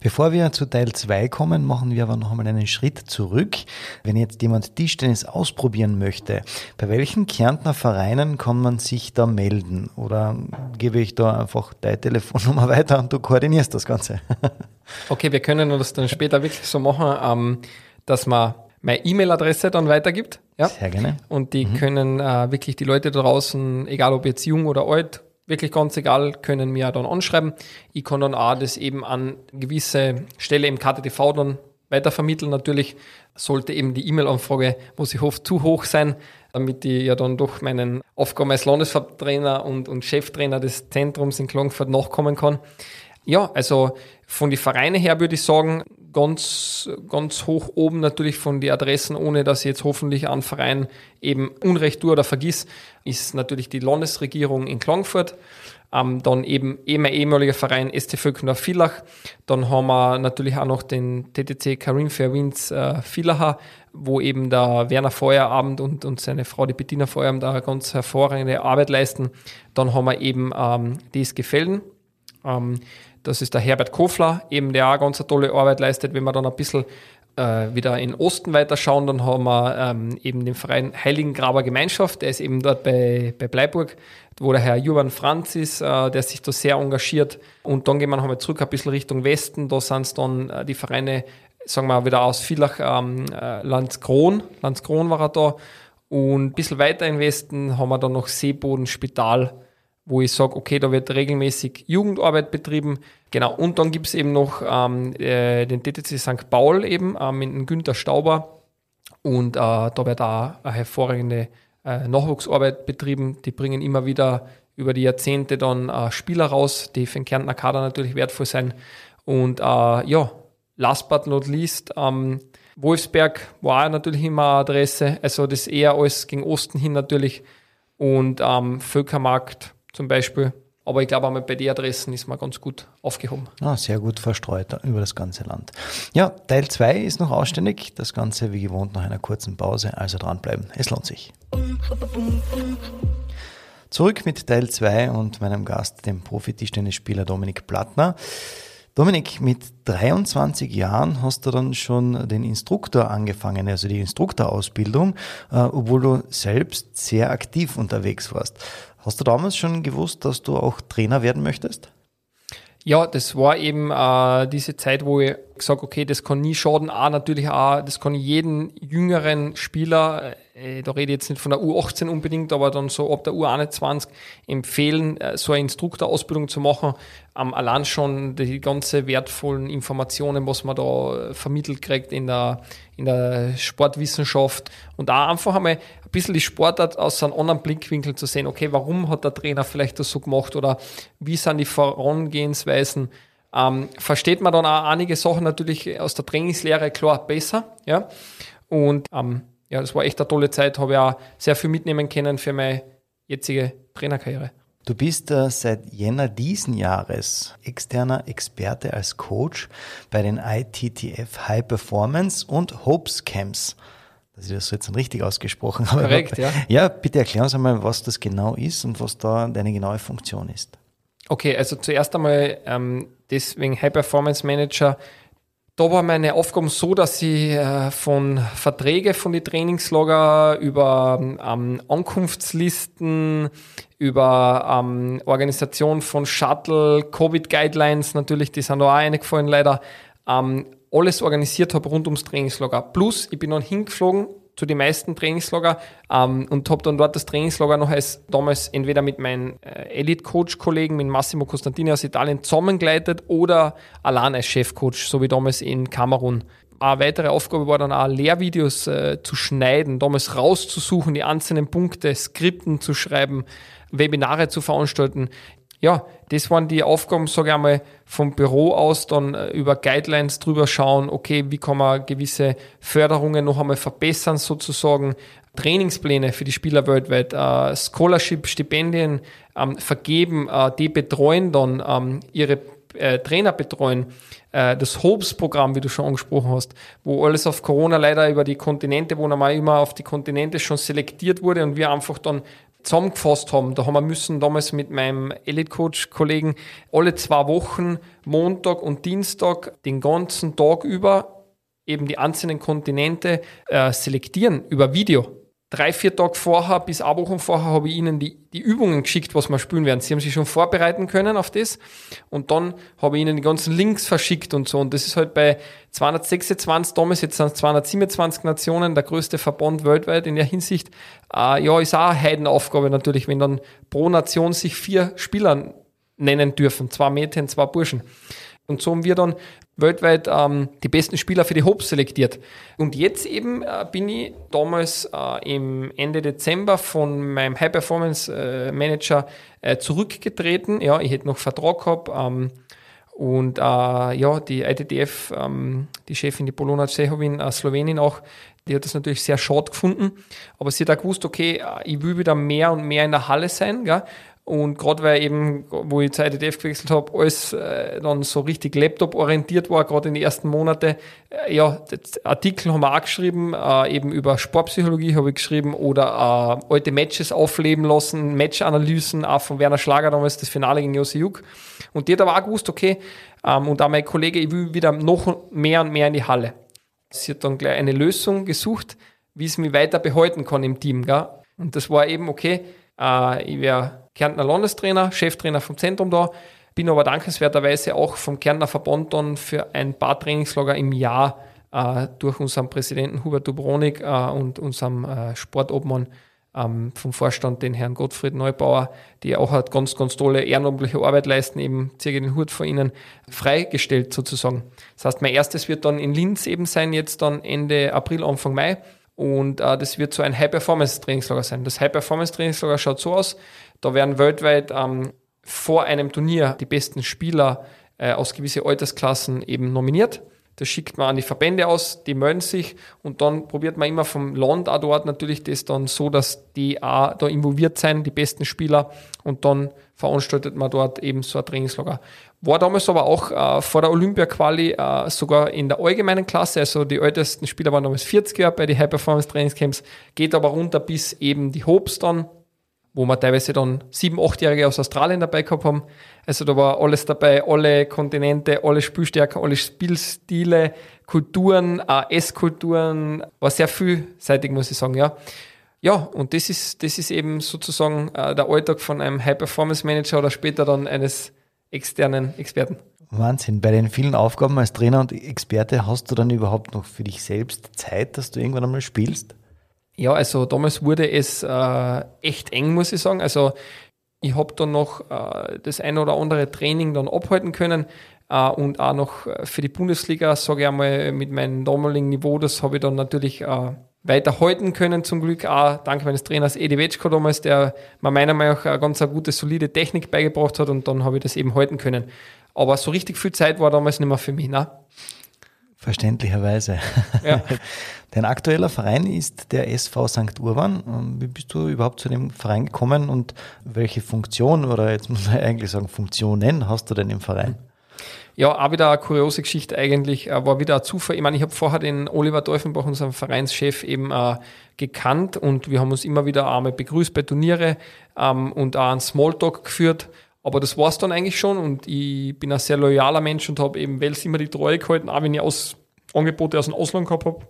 Bevor wir zu Teil 2 kommen, machen wir aber noch einmal einen Schritt zurück. Wenn jetzt jemand Tischtennis ausprobieren möchte, bei welchen Kärntner Vereinen kann man sich da melden? Oder gebe ich da einfach deine Telefonnummer weiter und du koordinierst das Ganze? okay, wir können das dann später wirklich so machen, ähm, dass man meine E-Mail-Adresse dann weitergibt. Ja? Sehr gerne. Und die mhm. können äh, wirklich die Leute da draußen, egal ob jetzt jung oder alt, wirklich ganz egal, können mir dann anschreiben. Ich kann dann auch das eben an gewisse Stelle im KTTV dann weitervermitteln. Natürlich sollte eben die E-Mail-Anfrage, wo ich hoffe, zu hoch sein, damit ich ja dann doch meinen Aufgaben als Landesverbtrainer und, und Cheftrainer des Zentrums in Klagenfurt nachkommen kann. Ja, also von den Vereinen her würde ich sagen, ganz, ganz hoch oben natürlich von den Adressen, ohne dass ich jetzt hoffentlich an Verein eben Unrecht tue oder vergiss, ist natürlich die Landesregierung in Klagenfurt. Ähm, dann eben eh mein ehemaliger Verein ST Völkner Villach. Dann haben wir natürlich auch noch den TTC Karin Fairwinds äh, Villacher, wo eben der Werner Feuerabend und, und seine Frau, die Bettina Feuerabend, da ganz hervorragende Arbeit leisten. Dann haben wir eben ähm, DSG Felden. Ähm, das ist der Herbert Kofler, eben der auch ganz eine tolle Arbeit leistet. Wenn wir dann ein bisschen äh, wieder in Osten weiterschauen, dann haben wir ähm, eben den Verein Heiligengraber Gemeinschaft, der ist eben dort bei, bei Bleiburg, wo der Herr Juvan Franz ist, äh, der sich da sehr engagiert. Und dann gehen wir nochmal zurück ein bisschen Richtung Westen, da sind es dann äh, die Vereine, sagen wir wieder aus Villach, ähm, äh, Landskron, Landskron war er da. Und ein bisschen weiter im Westen haben wir dann noch Seeboden Spital, wo ich sage, okay, da wird regelmäßig Jugendarbeit betrieben. Genau, und dann gibt es eben noch ähm, äh, den TTC St. Paul eben ähm, mit dem Günther Stauber. Und äh, da wird auch eine hervorragende äh, Nachwuchsarbeit betrieben. Die bringen immer wieder über die Jahrzehnte dann äh, Spieler raus, die für den Kärntner Kader natürlich wertvoll sein. Und äh, ja, last but not least, ähm, Wolfsberg war natürlich immer eine Adresse, also das eher alles gegen Osten hin natürlich. Und ähm, Völkermarkt zum Beispiel. Aber ich glaube, einmal bei den Adressen ist man ganz gut aufgehoben. Ah, sehr gut verstreut über das ganze Land. Ja, Teil 2 ist noch ausständig. Das Ganze wie gewohnt nach einer kurzen Pause. Also dranbleiben. Es lohnt sich. Zurück mit Teil 2 und meinem Gast, dem Profi-Tischtennisspieler Dominik Plattner. Dominik, mit 23 Jahren hast du dann schon den Instruktor angefangen, also die Instruktorausbildung, äh, obwohl du selbst sehr aktiv unterwegs warst. Hast du damals schon gewusst, dass du auch Trainer werden möchtest? Ja, das war eben äh, diese Zeit, wo ich gesagt okay, das kann nie schaden. A, natürlich auch, das kann jeden jüngeren Spieler, äh, da rede ich jetzt nicht von der U18 unbedingt, aber dann so ab der U21 empfehlen, äh, so eine Instruktorausbildung zu machen. Ähm, allein schon die ganze wertvollen Informationen, was man da vermittelt kriegt in der, in der Sportwissenschaft und auch einfach einmal ein bisschen die Sportart aus einem anderen Blickwinkel zu sehen, okay, warum hat der Trainer vielleicht das so gemacht oder wie sind die Vorangehensweisen, ähm, versteht man dann auch einige Sachen natürlich aus der Trainingslehre klar besser, ja, und ähm, ja, das war echt eine tolle Zeit, habe ich auch sehr viel mitnehmen können für meine jetzige Trainerkarriere. Du bist äh, seit Jänner diesen Jahres externer Experte als Coach bei den ITTF High Performance und Hopes Camps. Das ist das jetzt richtig ausgesprochen. Aber Korrekt, ja. Ja, bitte erklär uns einmal, was das genau ist und was da deine genaue Funktion ist. Okay, also zuerst einmal ähm, deswegen High Performance Manager da war meine Aufgabe so, dass ich äh, von Verträge von den Trainingslager über ähm, Ankunftslisten, über ähm, Organisation von Shuttle, Covid-Guidelines, natürlich, die sind da auch eingefallen leider, ähm, alles organisiert habe rund ums Trainingslager. Plus, ich bin dann hingeflogen zu den meisten Trainingslager ähm, und habe dann dort das Trainingslager noch als damals entweder mit meinen äh, Elite-Coach-Kollegen, mit Massimo Costantini aus Italien zusammengeleitet oder allein als Chefcoach, so wie damals in Kamerun. Eine weitere Aufgabe war dann auch Lehrvideos äh, zu schneiden, damals rauszusuchen, die einzelnen Punkte, Skripten zu schreiben, Webinare zu veranstalten ja, das waren die Aufgaben, sage ich einmal, vom Büro aus dann äh, über Guidelines drüber schauen, okay, wie kann man gewisse Förderungen noch einmal verbessern sozusagen, Trainingspläne für die Spieler weltweit, äh, Scholarship, Stipendien ähm, vergeben, äh, die betreuen dann, ähm, ihre äh, Trainer betreuen, äh, das Hopes-Programm, wie du schon angesprochen hast, wo alles auf Corona leider über die Kontinente, wo normal immer auf die Kontinente schon selektiert wurde und wir einfach dann zusammengefasst haben. Da haben wir müssen damals mit meinem Elite-Coach-Kollegen alle zwei Wochen, Montag und Dienstag, den ganzen Tag über eben die einzelnen Kontinente äh, selektieren über Video drei, vier Tage vorher, bis eine Woche vorher, habe ich ihnen die, die Übungen geschickt, was wir spielen werden. Sie haben sich schon vorbereiten können auf das. Und dann habe ich ihnen die ganzen Links verschickt und so. Und das ist halt bei 226 damals, jetzt sind es 227 Nationen, der größte Verband weltweit in der Hinsicht. Äh, ja, ist auch eine Heidenaufgabe natürlich, wenn dann pro Nation sich vier Spieler nennen dürfen. Zwei Mädchen, zwei Burschen. Und so haben wir dann weltweit ähm, die besten Spieler für die Hopes selektiert. Und jetzt eben äh, bin ich damals äh, im Ende Dezember von meinem High Performance äh, Manager äh, zurückgetreten. Ja, ich hätte noch Vertrag gehabt. Ähm, und äh, ja, die ITTF, ähm, die Chefin, die Polona Cehovin, äh, Slowenin auch, die hat das natürlich sehr schade gefunden. Aber sie hat auch gewusst, okay, ich will wieder mehr und mehr in der Halle sein. Gell? Und gerade weil eben, wo ich Zeit IDF gewechselt habe, alles äh, dann so richtig Laptop-orientiert war, gerade in den ersten Monaten. Äh, ja, Artikel haben wir auch geschrieben, äh, eben über Sportpsychologie habe ich geschrieben oder äh, alte Matches aufleben lassen, Match-Analysen, auch von Werner Schlager damals, das Finale gegen Josi Juk. Und die hat aber auch gewusst, okay, ähm, und auch mein Kollege, ich will wieder noch mehr und mehr in die Halle. Sie hat dann gleich eine Lösung gesucht, wie es mich weiter behalten kann im Team. Gell? Und das war eben, okay, äh, ich wäre Kärntner Landestrainer, Cheftrainer vom Zentrum da, bin aber dankenswerterweise auch vom Kärntner Verband dann für ein paar Trainingslager im Jahr äh, durch unseren Präsidenten Hubert Dubronik äh, und unserem äh, Sportobmann ähm, vom Vorstand, den Herrn Gottfried Neubauer, die auch hat ganz, ganz tolle ehrenamtliche Arbeit leisten, eben ziehe den Hut vor ihnen, freigestellt sozusagen. Das heißt, mein erstes wird dann in Linz eben sein, jetzt dann Ende April, Anfang Mai. Und äh, das wird so ein High-Performance-Trainingslager sein. Das High-Performance-Trainingslager schaut so aus, da werden weltweit ähm, vor einem Turnier die besten Spieler äh, aus gewissen Altersklassen eben nominiert. Das schickt man an die Verbände aus, die melden sich und dann probiert man immer vom Land auch dort natürlich das dann so, dass die auch da involviert sein, die besten Spieler und dann veranstaltet man dort eben so ein Trainingslager. War damals aber auch äh, vor der Olympia-Quali äh, sogar in der allgemeinen Klasse, also die ältesten Spieler waren damals 40er bei den High-Performance-Trainingscamps, geht aber runter bis eben die Hopes dann, wo wir teilweise dann sieben, achtjährige aus Australien dabei gehabt haben. Also da war alles dabei, alle Kontinente, alle Spielstärken, alle Spielstile, Kulturen, Esskulturen, war sehr vielseitig, muss ich sagen, ja. Ja, und das ist, das ist eben sozusagen äh, der Alltag von einem High-Performance-Manager oder später dann eines externen Experten. Wahnsinn. Bei den vielen Aufgaben als Trainer und Experte hast du dann überhaupt noch für dich selbst Zeit, dass du irgendwann einmal spielst? Ja, also damals wurde es äh, echt eng, muss ich sagen. Also ich habe dann noch äh, das ein oder andere Training dann abhalten können äh, und auch noch für die Bundesliga, sage ich einmal, mit meinem damaligen Niveau, das habe ich dann natürlich äh, weiter halten können, zum Glück auch dank meines Trainers Edi Wetschko damals, der mir meiner Meinung nach eine ganz eine gute, solide Technik beigebracht hat und dann habe ich das eben halten können. Aber so richtig viel Zeit war damals nicht mehr für mich. Ne? Verständlicherweise. Ja. Dein aktueller Verein ist der SV St. Urban. Ähm, wie bist du überhaupt zu dem Verein gekommen und welche Funktion oder jetzt muss man eigentlich sagen Funktionen hast du denn im Verein? Ja, auch wieder eine kuriose Geschichte eigentlich, äh, war wieder ein Zufall. Ich meine, ich habe vorher den Oliver Teufenbach, unseren Vereinschef, eben äh, gekannt und wir haben uns immer wieder einmal begrüßt bei Turniere ähm, und auch einen Smalltalk geführt. Aber das war's dann eigentlich schon und ich bin ein sehr loyaler Mensch und habe eben Wels immer die Treue gehalten, auch wenn ich aus Angebote aus dem Ausland gehabt habe.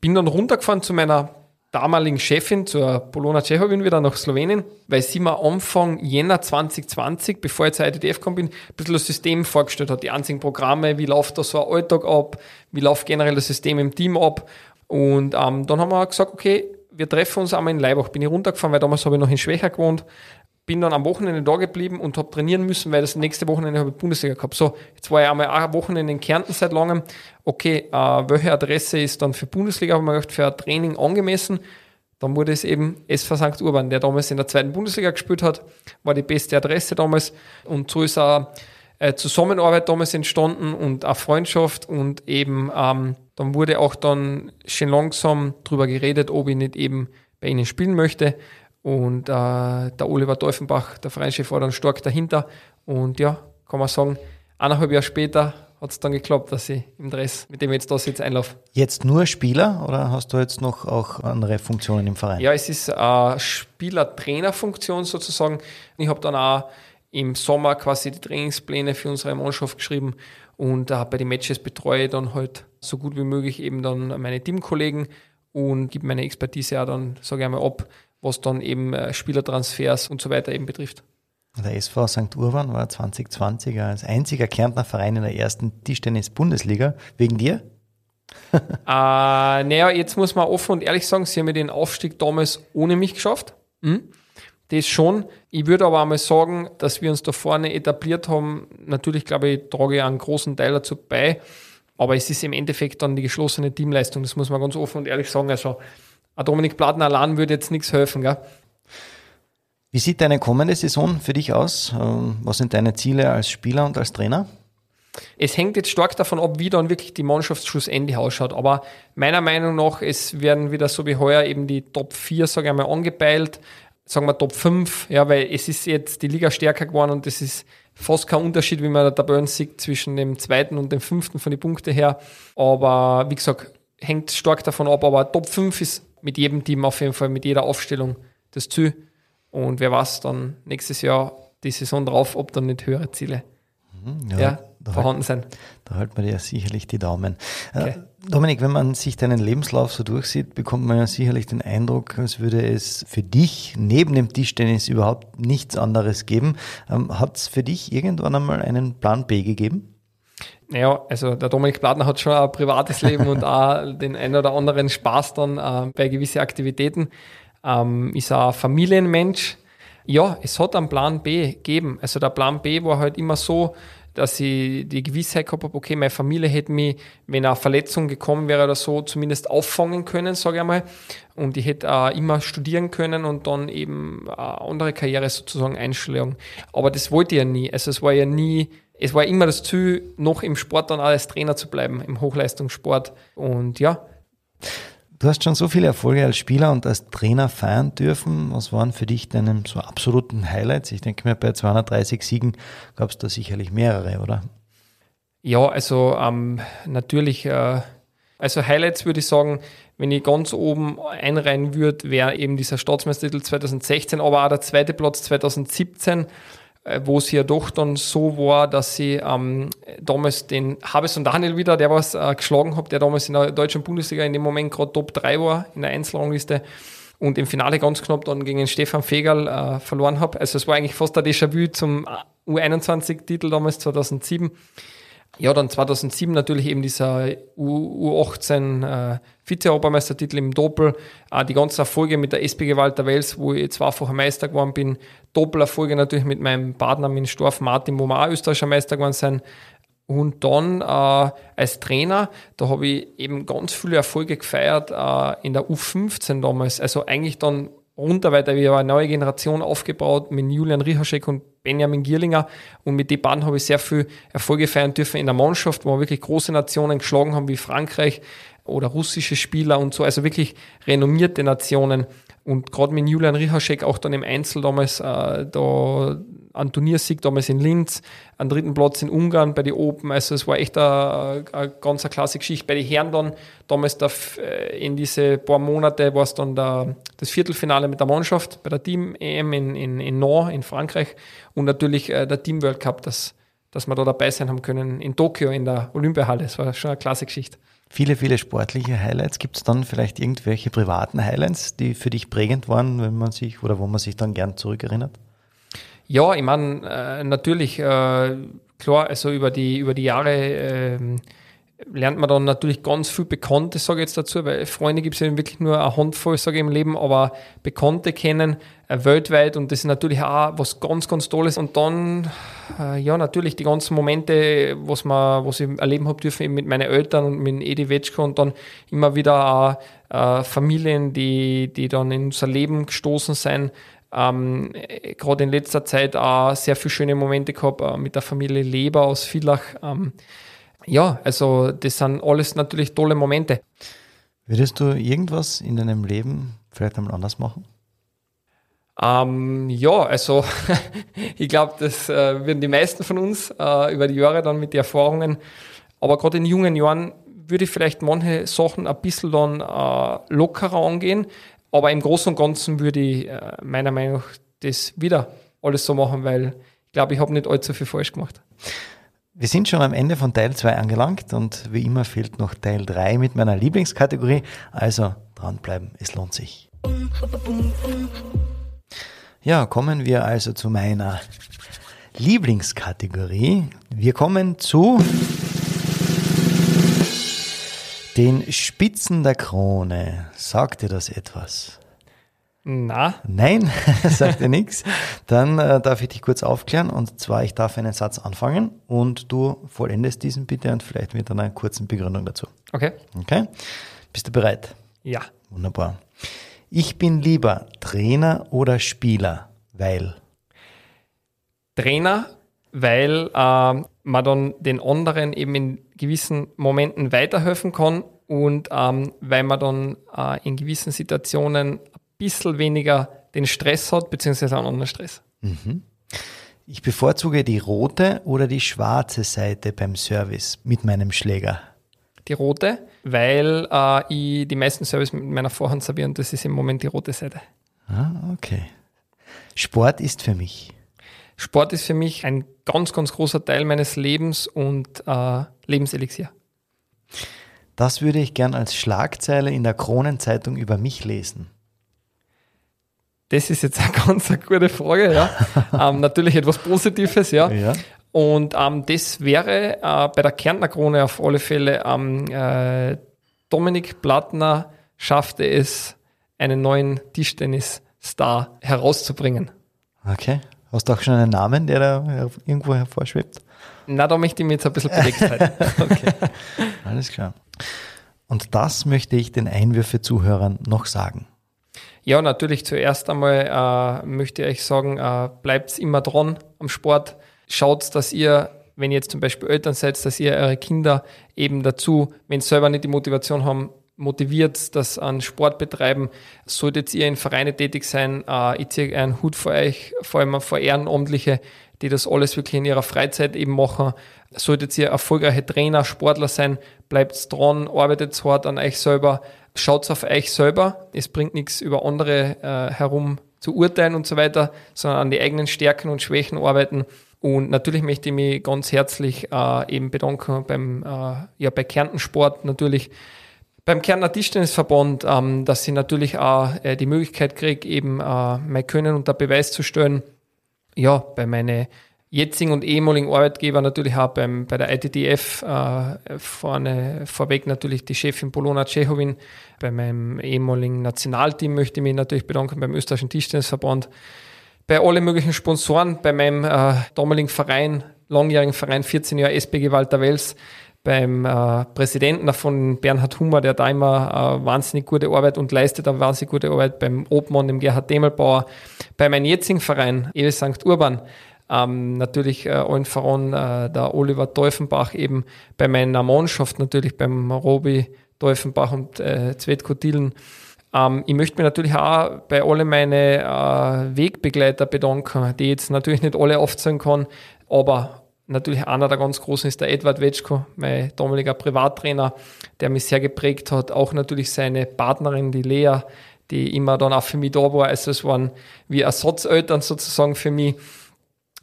Bin dann runtergefahren zu meiner damaligen Chefin, zur Polona Tschechowin wieder nach Slowenien, weil sie mir Anfang Jänner 2020, bevor ich zur ITDF gekommen bin, ein bisschen das System vorgestellt hat, die einzigen Programme, wie läuft da so ein Alltag ab, wie läuft generell das System im Team ab. Und ähm, dann haben wir gesagt, okay, wir treffen uns einmal in Leibach. Bin ich runtergefahren, weil damals habe ich noch in Schwächer gewohnt bin dann am Wochenende da geblieben und habe trainieren müssen, weil das nächste Wochenende habe ich Bundesliga gehabt. So, jetzt war ich einmal ein Wochenende in Kärnten seit langem. Okay, äh, welche Adresse ist dann für Bundesliga, haben wir gedacht, für ein Training angemessen? Dann wurde es eben SV St. Urban, der damals in der zweiten Bundesliga gespielt hat, war die beste Adresse damals. Und so ist auch äh, Zusammenarbeit damals entstanden und auch Freundschaft und eben ähm, dann wurde auch dann schön langsam drüber geredet, ob ich nicht eben bei ihnen spielen möchte. Und äh, der Oliver Teufenbach, der Vereinschef, war dann stark dahinter. Und ja, kann man sagen, eineinhalb Jahre später hat es dann geklappt, dass ich im Dress, mit dem ich jetzt da sitze, einlaufe. Jetzt nur Spieler oder hast du jetzt noch auch andere Funktionen im Verein? Ja, es ist eine Spieler-Trainer-Funktion sozusagen. Ich habe dann auch im Sommer quasi die Trainingspläne für unsere Mannschaft geschrieben und äh, bei den Matches betreue ich dann halt so gut wie möglich eben dann meine Teamkollegen und gebe meine Expertise auch dann, sage ich einmal, ab was dann eben äh, Spielertransfers und so weiter eben betrifft. Der SV St. Urban war 2020 als einziger Kärntner Verein in der ersten Tischtennis-Bundesliga. Wegen dir? äh, naja, jetzt muss man offen und ehrlich sagen, sie haben den Aufstieg damals ohne mich geschafft. Mhm. Das schon. Ich würde aber einmal sagen, dass wir uns da vorne etabliert haben. Natürlich, glaube ich, trage ich einen großen Teil dazu bei. Aber es ist im Endeffekt dann die geschlossene Teamleistung. Das muss man ganz offen und ehrlich sagen. Also, Dominik Platten allein würde jetzt nichts helfen. Gell? Wie sieht deine kommende Saison für dich aus? Ähm, was sind deine Ziele als Spieler und als Trainer? Es hängt jetzt stark davon ab, wie dann wirklich die Mannschaft schlussendlich ausschaut. Aber meiner Meinung nach, es werden wieder so wie heuer eben die Top 4, sage ich einmal, angepeilt. Sagen wir Top 5, ja, weil es ist jetzt die Liga stärker geworden und es ist fast kein Unterschied, wie man der Tabellen sieht, zwischen dem zweiten und dem fünften von den Punkten her. Aber wie gesagt, hängt stark davon ab. Aber Top 5 ist mit jedem Team auf jeden Fall, mit jeder Aufstellung das Ziel. Und wer weiß dann nächstes Jahr die Saison drauf, ob dann nicht höhere Ziele mhm, ja, ja, vorhanden sind. Da halten wir dir sicherlich die Daumen. Äh, okay. Dominik, wenn man sich deinen Lebenslauf so durchsieht, bekommt man ja sicherlich den Eindruck, als würde es für dich neben dem Tischtennis überhaupt nichts anderes geben. Ähm, Hat es für dich irgendwann einmal einen Plan B gegeben? Naja, also der Dominik Plattner hat schon ein privates Leben und auch den ein oder anderen Spaß dann äh, bei gewissen Aktivitäten. Ähm, ist ein Familienmensch. Ja, es hat einen Plan B gegeben. Also der Plan B war halt immer so, dass ich die Gewissheit gehabt habe, okay, meine Familie hätte mich, wenn eine Verletzung gekommen wäre oder so, zumindest auffangen können, sage ich einmal. Und ich hätte auch immer studieren können und dann eben eine andere Karriere sozusagen einschlagen. Aber das wollte ich ja nie. Also es war ja nie es war immer das Ziel, noch im Sport dann als Trainer zu bleiben, im Hochleistungssport. Und ja. Du hast schon so viele Erfolge als Spieler und als Trainer feiern dürfen. Was waren für dich deine so absoluten Highlights? Ich denke mir, bei 230 Siegen gab es da sicherlich mehrere, oder? Ja, also ähm, natürlich, äh, also Highlights würde ich sagen, wenn ich ganz oben einreihen würde, wäre eben dieser Staatsmeistertitel 2016, aber auch der zweite Platz 2017 äh, wo es ja doch dann so war, dass sie ähm, damals den Habes und Daniel wieder, der was äh, geschlagen hat, der damals in der deutschen Bundesliga in dem Moment gerade Top 3 war in der Einzelrangliste und im Finale ganz knapp dann gegen Stefan Fegerl äh, verloren habe. Also es war eigentlich fast ein Déjà-vu zum äh, U21-Titel damals 2007 ja, dann 2007 natürlich eben dieser U U18 äh, Vize-Europameistertitel im Doppel, äh, die ganzen Erfolge mit der SPG Walter Wels, wo ich zweifacher Meister geworden bin, Doppelerfolge natürlich mit meinem Partner mit Storf Martin, wo wir auch österreichischer Meister geworden sind. Und dann äh, als Trainer, da habe ich eben ganz viele Erfolge gefeiert äh, in der U15 damals. Also eigentlich dann runter, weil da wir eine neue Generation aufgebaut mit Julian Richaschek und Benjamin Gierlinger und mit den beiden habe ich sehr viel Erfolge feiern dürfen in der Mannschaft, wo wir wirklich große Nationen geschlagen haben wie Frankreich oder russische Spieler und so, also wirklich renommierte Nationen. Und gerade mit Julian Richaschek auch dann im Einzel damals äh, da ein Turniersieg damals in Linz, einen dritten Platz in Ungarn bei den Open. Also es war echt eine, eine ganz eine klasse Geschichte. Bei den Herren dann, damals da, äh, in diese paar Monate war es dann der, das Viertelfinale mit der Mannschaft bei der Team-EM in, in, in Nord in Frankreich und natürlich äh, der Team-World Cup, das, dass wir da dabei sein haben können in Tokio in der Olympiahalle. Das war schon eine klasse Geschichte. Viele, viele sportliche Highlights. Gibt es dann vielleicht irgendwelche privaten Highlights, die für dich prägend waren, wenn man sich oder wo man sich dann gern zurückerinnert? Ja, ich meine, äh, natürlich, äh, klar, also über die, über die Jahre äh, lernt man dann natürlich ganz viel Bekannte, sage ich jetzt dazu, weil Freunde gibt es ja wirklich nur eine Handvoll, sage ich im Leben, aber Bekannte kennen äh, weltweit und das ist natürlich auch was ganz, ganz Tolles. Und dann, äh, ja, natürlich die ganzen Momente, was, man, was ich erleben habe dürfen, eben mit meinen Eltern und mit Edi Wetschko und dann immer wieder auch äh, Familien, die, die dann in unser Leben gestoßen sind, ähm, Gerade in letzter Zeit auch sehr viele schöne Momente gehabt äh, mit der Familie Leber aus Villach. Ähm, ja, also das sind alles natürlich tolle Momente. Würdest du irgendwas in deinem Leben vielleicht einmal anders machen? Ähm, ja, also ich glaube, das äh, würden die meisten von uns äh, über die Jahre dann mit den Erfahrungen. Aber gerade in jungen Jahren würde ich vielleicht manche Sachen ein bisschen dann äh, lockerer angehen. Aber im Großen und Ganzen würde ich äh, meiner Meinung nach das wieder alles so machen, weil ich glaube, ich habe nicht allzu viel falsch gemacht. Wir sind schon am Ende von Teil 2 angelangt und wie immer fehlt noch Teil 3 mit meiner Lieblingskategorie. Also dranbleiben, es lohnt sich. Ja, kommen wir also zu meiner Lieblingskategorie. Wir kommen zu den Spitzen der Krone. Sagt dir das etwas? Na. Nein, sagt dir nichts. Dann äh, darf ich dich kurz aufklären. Und zwar, ich darf einen Satz anfangen und du vollendest diesen bitte und vielleicht mit einer kurzen Begründung dazu. Okay. Okay? Bist du bereit? Ja. Wunderbar. Ich bin lieber Trainer oder Spieler, weil. Trainer, weil äh, man dann den anderen eben in gewissen Momenten weiterhelfen kann und ähm, weil man dann äh, in gewissen Situationen ein bisschen weniger den Stress hat, beziehungsweise einen anderen Stress. Mhm. Ich bevorzuge die rote oder die schwarze Seite beim Service mit meinem Schläger. Die rote, weil äh, ich die meisten Service mit meiner Vorhand serviere und das ist im Moment die rote Seite. Ah, okay. Sport ist für mich. Sport ist für mich ein ganz, ganz großer Teil meines Lebens und äh, Lebenselixier. Das würde ich gern als Schlagzeile in der Kronenzeitung über mich lesen. Das ist jetzt eine ganz eine gute Frage, ja. ähm, natürlich etwas Positives, ja. Ja. Und ähm, das wäre äh, bei der Kärntner Krone auf alle Fälle ähm, äh, Dominik Plattner schaffte es, einen neuen Tischtennis-Star herauszubringen. Okay. Hast du auch schon einen Namen, der da irgendwo hervorschwebt? Na, da möchte ich mir jetzt ein bisschen bedeckt halten. Okay. Alles klar. Und das möchte ich den Einwürfe-Zuhörern noch sagen. Ja, natürlich zuerst einmal äh, möchte ich euch sagen, äh, bleibt immer dran am Sport. Schaut, dass ihr, wenn ihr jetzt zum Beispiel Eltern seid, dass ihr eure Kinder eben dazu, wenn sie selber nicht die Motivation haben, motiviert, das an Sport betreiben. Solltet ihr in Vereine tätig sein, äh, ich ziehe einen Hut vor euch, vor allem vor Ehrenamtliche, die das alles wirklich in ihrer Freizeit eben machen. Solltet ihr erfolgreiche Trainer, Sportler sein, bleibt dran, arbeitet hart an euch selber, schaut auf euch selber. Es bringt nichts über andere äh, herum zu urteilen und so weiter, sondern an die eigenen Stärken und Schwächen arbeiten. Und natürlich möchte ich mich ganz herzlich äh, eben bedanken beim, äh, ja, bei Kärntensport natürlich, beim Kärntner Tischtennisverband, ähm, dass ich natürlich auch äh, die Möglichkeit kriege, eben äh, mein Können unter Beweis zu stellen. Ja, bei meinen jetzigen und ehemaligen Arbeitgeber natürlich auch beim, bei der ITTF äh, vorne, vorweg natürlich die Chefin Polona Cehowin. Bei meinem ehemaligen Nationalteam möchte ich mich natürlich bedanken beim österreichischen Tischtennisverband. Bei allen möglichen Sponsoren, bei meinem äh, damaligen Verein, langjährigen Verein, 14 Jahre SPG Walter Wels, beim äh, Präsidenten von Bernhard Hummer, der da immer äh, wahnsinnig gute Arbeit und leistet da wahnsinnig gute Arbeit, beim Obmann, dem Gerhard Demelbauer, bei meinem jetzigen Verein, Ewe St. Urban, ähm, natürlich äh, allen voran äh, der Oliver Teufenbach, eben bei meiner Mannschaft natürlich beim Robi Teufenbach und äh, Zvetko Dillen. Ähm, ich möchte mich natürlich auch bei allen meinen äh, Wegbegleiter bedanken, die jetzt natürlich nicht alle aufzählen kann, aber natürlich einer der ganz großen ist der Edward Wetschko, mein damaliger Privattrainer, der mich sehr geprägt hat. Auch natürlich seine Partnerin, die Lea, die immer dann auch für mich da war. Also es waren wie Ersatzeltern sozusagen für mich.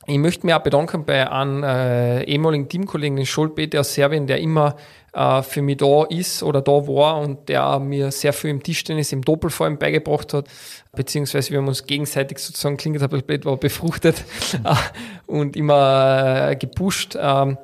Ich möchte mich auch bedanken bei einem äh, ehemaligen Teamkollegen, den Scholpete aus Serbien, der immer äh, für mich da ist oder da war und der mir sehr viel im Tischtennis, im Doppel vor allem beigebracht hat, beziehungsweise wir haben uns gegenseitig sozusagen, klingt ein bisschen blöd, war befruchtet äh, und immer äh, gepusht. Ähm,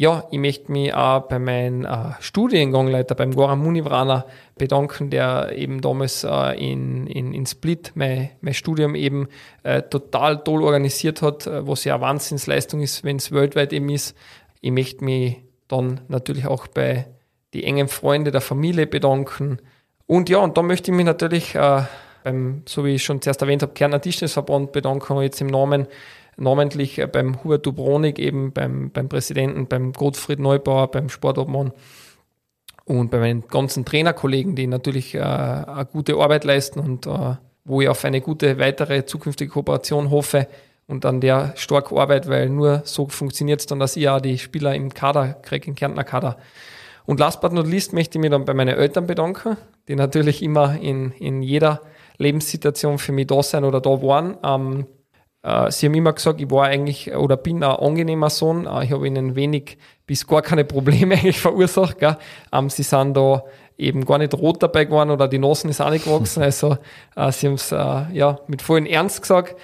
ja, ich möchte mich auch bei meinem äh, Studiengangleiter, beim Goran Munivrana, bedanken, der eben damals äh, in, in, in Split mein, mein Studium eben äh, total toll organisiert hat, äh, was ja eine Wahnsinnsleistung ist, wenn es weltweit eben ist. Ich möchte mich dann natürlich auch bei die engen Freunde der Familie bedanken. Und ja, und da möchte ich mich natürlich äh, beim, so wie ich schon zuerst erwähnt habe, Kerner Tischtennisverband bedanken, jetzt im Namen namentlich äh, beim Hubert Dubronik, eben beim, beim Präsidenten, beim Gottfried Neubauer, beim Sportobmann und bei meinen ganzen Trainerkollegen, die natürlich äh, eine gute Arbeit leisten und äh, wo ich auf eine gute weitere zukünftige Kooperation hoffe und an der stark Arbeit, weil nur so funktioniert es dann, dass ich auch die Spieler im Kader kriege, im Kärntner Kader. Und last but not least möchte ich mich dann bei meinen Eltern bedanken, die natürlich immer in, in jeder Lebenssituation für mich da sein oder da waren. Ähm, äh, sie haben immer gesagt, ich war eigentlich oder bin ein angenehmer Sohn. Äh, ich habe ihnen wenig bis gar keine Probleme eigentlich verursacht. Gell. Ähm, sie sind da eben gar nicht rot dabei geworden oder die Nosen ist auch nicht gewachsen. Also äh, sie haben es ja mit vollem Ernst gesagt.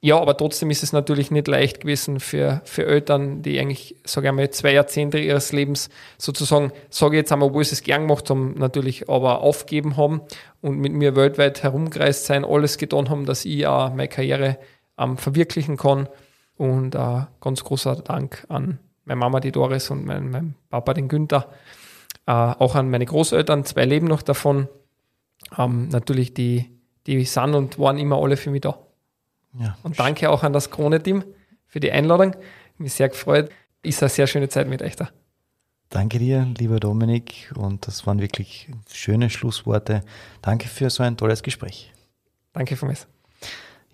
Ja, aber trotzdem ist es natürlich nicht leicht gewesen für, für Eltern, die eigentlich, sage ich mal, zwei Jahrzehnte ihres Lebens sozusagen, sage ich jetzt einmal, obwohl sie es gern gemacht haben, natürlich aber aufgeben haben und mit mir weltweit herumgereist sein, alles getan haben, dass ich auch meine Karriere ähm, verwirklichen kann. Und äh, ganz großer Dank an meine Mama, die Doris, und mein, mein Papa, den Günther. Äh, auch an meine Großeltern, zwei leben noch davon. Ähm, natürlich, die, die sind und waren immer alle für mich da. Ja. Und danke auch an das Krone-Team für die Einladung. Mich sehr gefreut. Ist eine sehr schöne Zeit mit euch da. Danke dir, lieber Dominik. Und das waren wirklich schöne Schlussworte. Danke für so ein tolles Gespräch. Danke, Vermess.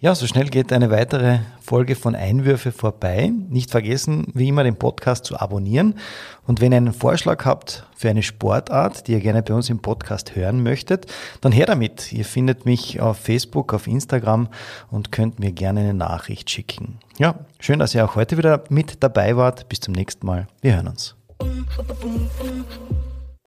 Ja, so schnell geht eine weitere Folge von Einwürfe vorbei. Nicht vergessen, wie immer den Podcast zu abonnieren. Und wenn ihr einen Vorschlag habt für eine Sportart, die ihr gerne bei uns im Podcast hören möchtet, dann her damit. Ihr findet mich auf Facebook, auf Instagram und könnt mir gerne eine Nachricht schicken. Ja, schön, dass ihr auch heute wieder mit dabei wart. Bis zum nächsten Mal. Wir hören uns.